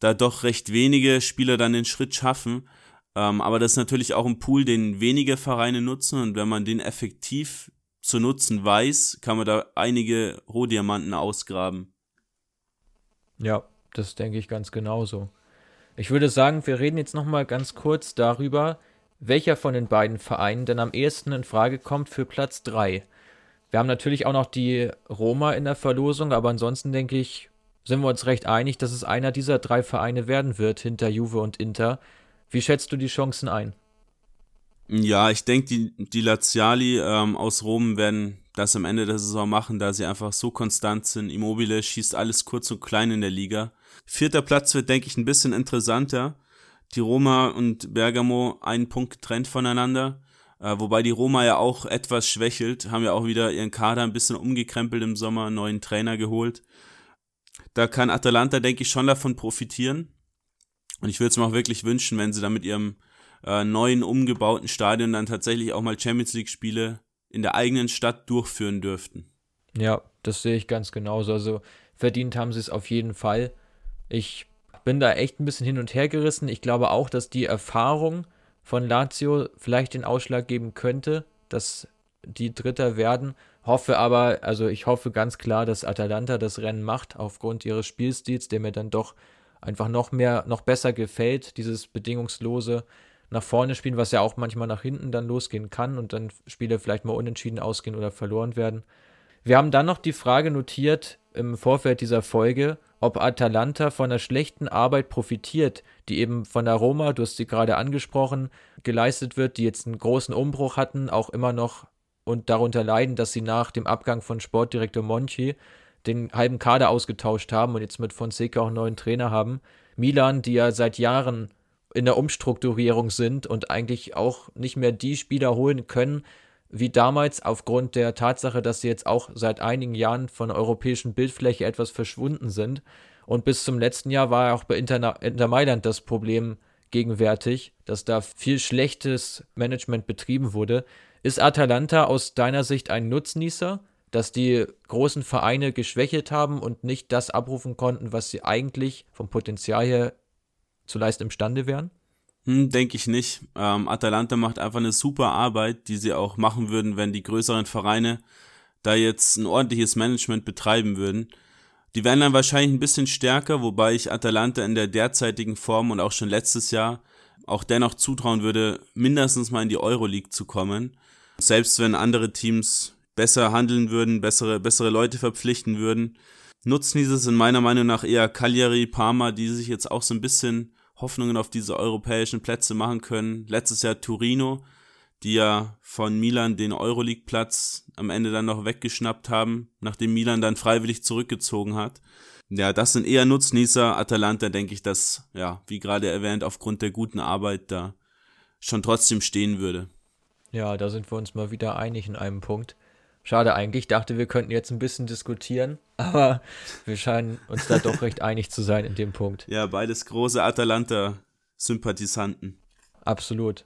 da doch recht wenige Spieler dann den Schritt schaffen. Ähm, aber das ist natürlich auch ein Pool, den wenige Vereine nutzen und wenn man den effektiv zu nutzen weiß, kann man da einige Rohdiamanten ausgraben. Ja, das denke ich ganz genauso. Ich würde sagen, wir reden jetzt nochmal ganz kurz darüber, welcher von den beiden Vereinen denn am ehesten in Frage kommt für Platz 3. Wir haben natürlich auch noch die Roma in der Verlosung, aber ansonsten denke ich, sind wir uns recht einig, dass es einer dieser drei Vereine werden wird hinter Juve und Inter. Wie schätzt du die Chancen ein? Ja, ich denke, die, die Laziali ähm, aus Rom werden das am Ende der Saison machen, da sie einfach so konstant sind. Immobile schießt alles kurz und klein in der Liga. Vierter Platz wird, denke ich, ein bisschen interessanter. Die Roma und Bergamo einen Punkt getrennt voneinander. Äh, wobei die Roma ja auch etwas schwächelt, haben ja auch wieder ihren Kader ein bisschen umgekrempelt im Sommer, einen neuen Trainer geholt. Da kann Atalanta, denke ich, schon davon profitieren. Und ich würde es mir auch wirklich wünschen, wenn sie da mit ihrem äh, neuen, umgebauten Stadion dann tatsächlich auch mal Champions League-Spiele in der eigenen Stadt durchführen dürften. Ja, das sehe ich ganz genauso. Also verdient haben sie es auf jeden Fall. Ich bin da echt ein bisschen hin und her gerissen. Ich glaube auch, dass die Erfahrung von Lazio vielleicht den Ausschlag geben könnte, dass die Dritter werden. Hoffe aber, also ich hoffe ganz klar, dass Atalanta das Rennen macht, aufgrund ihres Spielstils, der mir dann doch einfach noch mehr, noch besser gefällt, dieses bedingungslose nach vorne spielen, was ja auch manchmal nach hinten dann losgehen kann und dann Spiele vielleicht mal unentschieden ausgehen oder verloren werden. Wir haben dann noch die Frage notiert im Vorfeld dieser Folge, ob Atalanta von einer schlechten Arbeit profitiert, die eben von der Roma, du hast sie gerade angesprochen, geleistet wird, die jetzt einen großen Umbruch hatten, auch immer noch und darunter leiden, dass sie nach dem Abgang von Sportdirektor Monchi den halben Kader ausgetauscht haben und jetzt mit Fonseca auch einen neuen Trainer haben. Milan, die ja seit Jahren in der Umstrukturierung sind und eigentlich auch nicht mehr die Spieler holen können, wie damals, aufgrund der Tatsache, dass sie jetzt auch seit einigen Jahren von der europäischen Bildfläche etwas verschwunden sind. Und bis zum letzten Jahr war ja auch bei Inter, Inter Mailand das Problem gegenwärtig, dass da viel schlechtes Management betrieben wurde. Ist Atalanta aus deiner Sicht ein Nutznießer, dass die großen Vereine geschwächelt haben und nicht das abrufen konnten, was sie eigentlich vom Potenzial her zu leisten imstande wären? Hm, Denke ich nicht. Ähm, Atalanta macht einfach eine super Arbeit, die sie auch machen würden, wenn die größeren Vereine da jetzt ein ordentliches Management betreiben würden. Die wären dann wahrscheinlich ein bisschen stärker, wobei ich Atalanta in der derzeitigen Form und auch schon letztes Jahr auch dennoch zutrauen würde, mindestens mal in die Euroleague zu kommen. Selbst wenn andere Teams besser handeln würden, bessere, bessere Leute verpflichten würden. Nutzen dieses in meiner Meinung nach eher Cagliari, Parma, die sich jetzt auch so ein bisschen Hoffnungen auf diese europäischen Plätze machen können. Letztes Jahr Turino, die ja von Milan den Euroleague-Platz am Ende dann noch weggeschnappt haben, nachdem Milan dann freiwillig zurückgezogen hat. Ja, das sind eher Nutznießer. Atalanta denke ich, dass, ja, wie gerade erwähnt, aufgrund der guten Arbeit da schon trotzdem stehen würde. Ja, da sind wir uns mal wieder einig in einem Punkt. Schade eigentlich, ich dachte, wir könnten jetzt ein bisschen diskutieren, aber wir scheinen uns da doch recht einig zu sein in dem Punkt. Ja, beides große Atalanta-Sympathisanten. Absolut.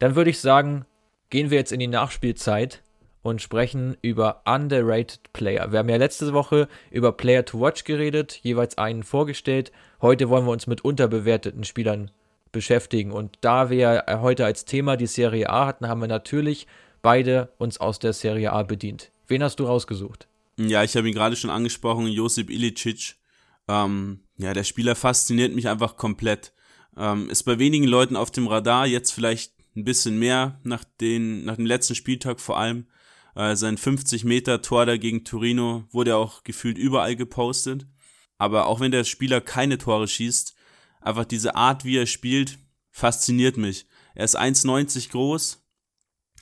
Dann würde ich sagen, gehen wir jetzt in die Nachspielzeit und sprechen über underrated Player. Wir haben ja letzte Woche über Player to Watch geredet, jeweils einen vorgestellt. Heute wollen wir uns mit unterbewerteten Spielern beschäftigen. Und da wir heute als Thema die Serie A hatten, haben wir natürlich beide uns aus der Serie A bedient. Wen hast du rausgesucht? Ja, ich habe ihn gerade schon angesprochen, Josip Ilicic. Ähm, ja, der Spieler fasziniert mich einfach komplett. Ähm, ist bei wenigen Leuten auf dem Radar, jetzt vielleicht ein bisschen mehr nach, den, nach dem letzten Spieltag vor allem. Äh, sein 50-Meter-Tor da gegen Torino wurde auch gefühlt überall gepostet. Aber auch wenn der Spieler keine Tore schießt, einfach diese Art, wie er spielt, fasziniert mich. Er ist 1,90 groß,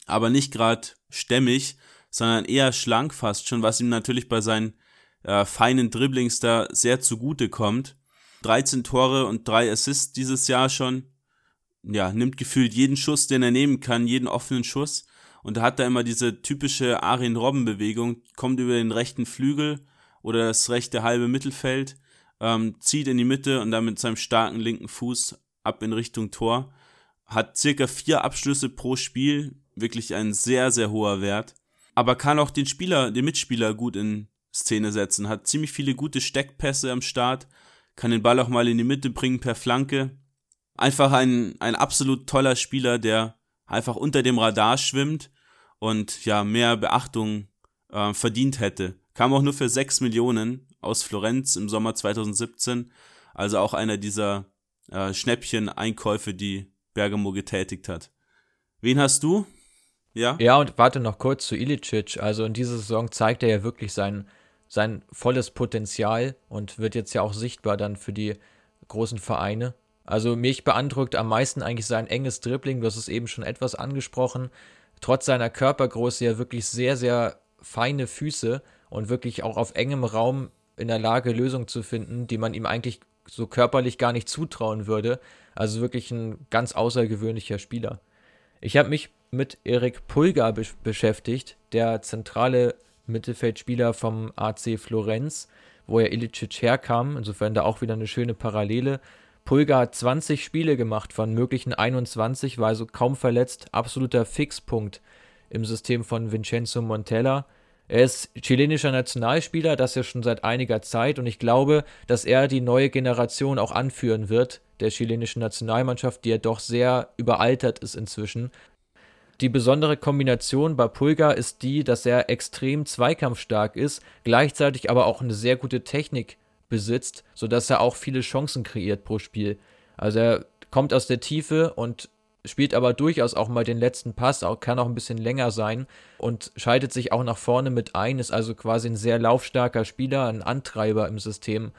aber nicht gerade stämmig, sondern eher schlank fast schon, was ihm natürlich bei seinen äh, feinen Dribblings da sehr zugute kommt. 13 Tore und 3 Assists dieses Jahr schon. Ja, nimmt gefühlt jeden Schuss, den er nehmen kann, jeden offenen Schuss. Und da hat er immer diese typische Arjen Robben Bewegung, kommt über den rechten Flügel oder das rechte halbe Mittelfeld, ähm, zieht in die Mitte und dann mit seinem starken linken Fuß ab in Richtung Tor. Hat circa vier Abschlüsse pro Spiel, wirklich ein sehr, sehr hoher Wert. Aber kann auch den Spieler, den Mitspieler gut in Szene setzen, hat ziemlich viele gute Steckpässe am Start, kann den Ball auch mal in die Mitte bringen per Flanke. Einfach ein, ein absolut toller Spieler, der einfach unter dem Radar schwimmt und ja, mehr Beachtung äh, verdient hätte. Kam auch nur für 6 Millionen aus Florenz im Sommer 2017. Also auch einer dieser äh, Schnäppchen-Einkäufe, die Bergamo getätigt hat. Wen hast du? Ja. Ja, und warte noch kurz zu Ilicic. Also in dieser Saison zeigt er ja wirklich sein, sein volles Potenzial und wird jetzt ja auch sichtbar dann für die großen Vereine. Also mich beeindruckt am meisten eigentlich sein enges Dribbling, du hast es eben schon etwas angesprochen. Trotz seiner Körpergröße ja wirklich sehr, sehr feine Füße und wirklich auch auf engem Raum in der Lage, Lösungen zu finden, die man ihm eigentlich so körperlich gar nicht zutrauen würde. Also wirklich ein ganz außergewöhnlicher Spieler. Ich habe mich mit Erik Pulgar be beschäftigt, der zentrale Mittelfeldspieler vom AC Florenz, wo er Ilicic herkam. Insofern da auch wieder eine schöne Parallele. Pulgar hat 20 Spiele gemacht von möglichen 21, war also kaum verletzt, absoluter Fixpunkt im System von Vincenzo Montella. Er ist chilenischer Nationalspieler, das ja schon seit einiger Zeit und ich glaube, dass er die neue Generation auch anführen wird, der chilenischen Nationalmannschaft, die ja doch sehr überaltert ist inzwischen. Die besondere Kombination bei Pulga ist die, dass er extrem zweikampfstark ist, gleichzeitig aber auch eine sehr gute Technik besitzt, sodass er auch viele Chancen kreiert pro Spiel. Also er kommt aus der Tiefe und spielt aber durchaus auch mal den letzten Pass, auch, kann auch ein bisschen länger sein und schaltet sich auch nach vorne mit ein, ist also quasi ein sehr laufstarker Spieler, ein Antreiber im System.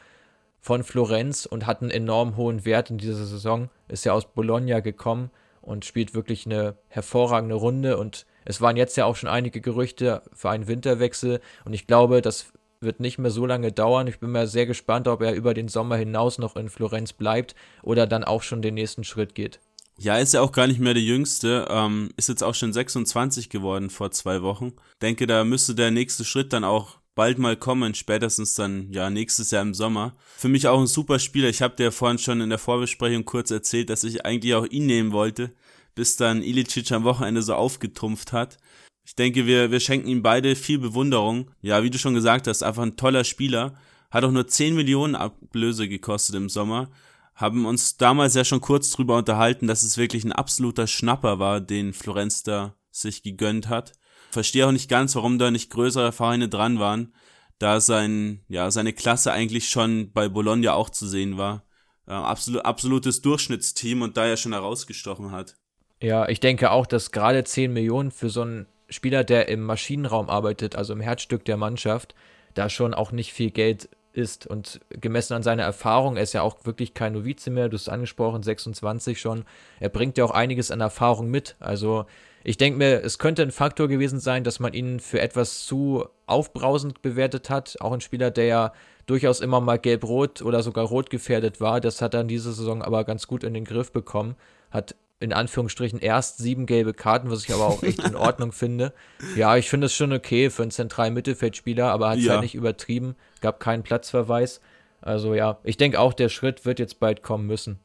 von Florenz und hat einen enorm hohen Wert in dieser Saison. Ist ja aus Bologna gekommen und spielt wirklich eine hervorragende Runde. Und es waren jetzt ja auch schon einige Gerüchte für einen Winterwechsel. Und ich glaube, das wird nicht mehr so lange dauern. Ich bin mal sehr gespannt, ob er über den Sommer hinaus noch in Florenz bleibt oder dann auch schon den nächsten Schritt geht. Ja, ist ja auch gar nicht mehr der Jüngste. Ähm, ist jetzt auch schon 26 geworden vor zwei Wochen. Denke, da müsste der nächste Schritt dann auch bald mal kommen, spätestens dann ja nächstes Jahr im Sommer. Für mich auch ein super Spieler. Ich habe dir vorhin schon in der Vorbesprechung kurz erzählt, dass ich eigentlich auch ihn nehmen wollte, bis dann Ilicic am Wochenende so aufgetrumpft hat. Ich denke, wir, wir schenken ihm beide viel Bewunderung. Ja, wie du schon gesagt hast, einfach ein toller Spieler. Hat auch nur 10 Millionen Ablöse gekostet im Sommer. Haben uns damals ja schon kurz drüber unterhalten, dass es wirklich ein absoluter Schnapper war, den Florenz da sich gegönnt hat. Verstehe auch nicht ganz, warum da nicht größere Vereine dran waren, da sein, ja, seine Klasse eigentlich schon bei Bologna auch zu sehen war. Absolut, absolutes Durchschnittsteam und da er schon herausgestochen hat. Ja, ich denke auch, dass gerade 10 Millionen für so einen Spieler, der im Maschinenraum arbeitet, also im Herzstück der Mannschaft, da schon auch nicht viel Geld ist. Und gemessen an seiner Erfahrung, er ist ja auch wirklich kein Novize mehr, du hast es angesprochen, 26 schon. Er bringt ja auch einiges an Erfahrung mit. Also ich denke mir, es könnte ein Faktor gewesen sein, dass man ihn für etwas zu aufbrausend bewertet hat. Auch ein Spieler, der ja durchaus immer mal gelb-rot oder sogar rot gefährdet war. Das hat er in dieser Saison aber ganz gut in den Griff bekommen. Hat in Anführungsstrichen erst sieben gelbe Karten, was ich aber auch echt in Ordnung finde. Ja, ich finde es schon okay für einen zentralen Mittelfeldspieler, aber hat es ja. halt nicht übertrieben, gab keinen Platzverweis. Also ja, ich denke auch, der Schritt wird jetzt bald kommen müssen.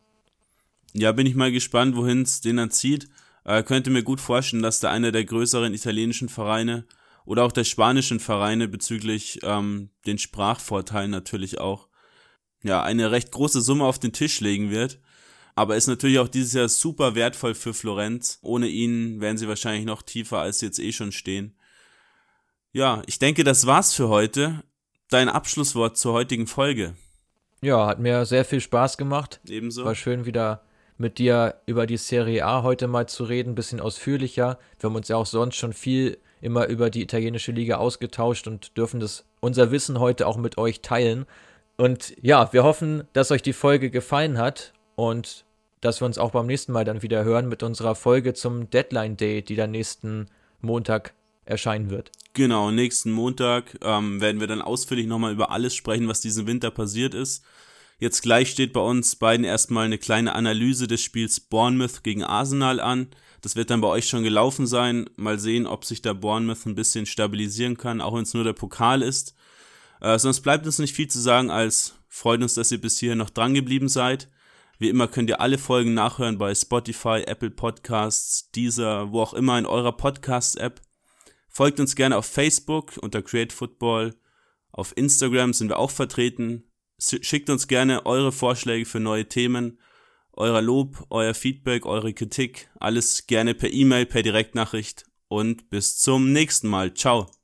Ja, bin ich mal gespannt, wohin es den dann zieht. Äh, könnte mir gut vorstellen, dass da einer der größeren italienischen Vereine oder auch der spanischen Vereine bezüglich ähm, den Sprachvorteilen natürlich auch ja eine recht große Summe auf den Tisch legen wird aber ist natürlich auch dieses Jahr super wertvoll für Florenz. Ohne ihn wären sie wahrscheinlich noch tiefer, als sie jetzt eh schon stehen. Ja, ich denke, das war's für heute. Dein Abschlusswort zur heutigen Folge. Ja, hat mir sehr viel Spaß gemacht. Ebenso. War schön wieder mit dir über die Serie A heute mal zu reden, bisschen ausführlicher. Wir haben uns ja auch sonst schon viel immer über die italienische Liga ausgetauscht und dürfen das unser Wissen heute auch mit euch teilen. Und ja, wir hoffen, dass euch die Folge gefallen hat und dass wir uns auch beim nächsten Mal dann wieder hören mit unserer Folge zum Deadline Day, die dann nächsten Montag erscheinen wird. Genau, nächsten Montag ähm, werden wir dann ausführlich nochmal über alles sprechen, was diesen Winter passiert ist. Jetzt gleich steht bei uns beiden erstmal eine kleine Analyse des Spiels Bournemouth gegen Arsenal an. Das wird dann bei euch schon gelaufen sein. Mal sehen, ob sich da Bournemouth ein bisschen stabilisieren kann, auch wenn es nur der Pokal ist. Äh, sonst bleibt uns nicht viel zu sagen, als freut uns, dass ihr bis hierhin noch dran geblieben seid. Wie immer könnt ihr alle Folgen nachhören bei Spotify, Apple Podcasts, Deezer, wo auch immer in eurer Podcast-App. Folgt uns gerne auf Facebook unter Create Football. Auf Instagram sind wir auch vertreten. Schickt uns gerne eure Vorschläge für neue Themen, euer Lob, euer Feedback, eure Kritik. Alles gerne per E-Mail, per Direktnachricht. Und bis zum nächsten Mal. Ciao.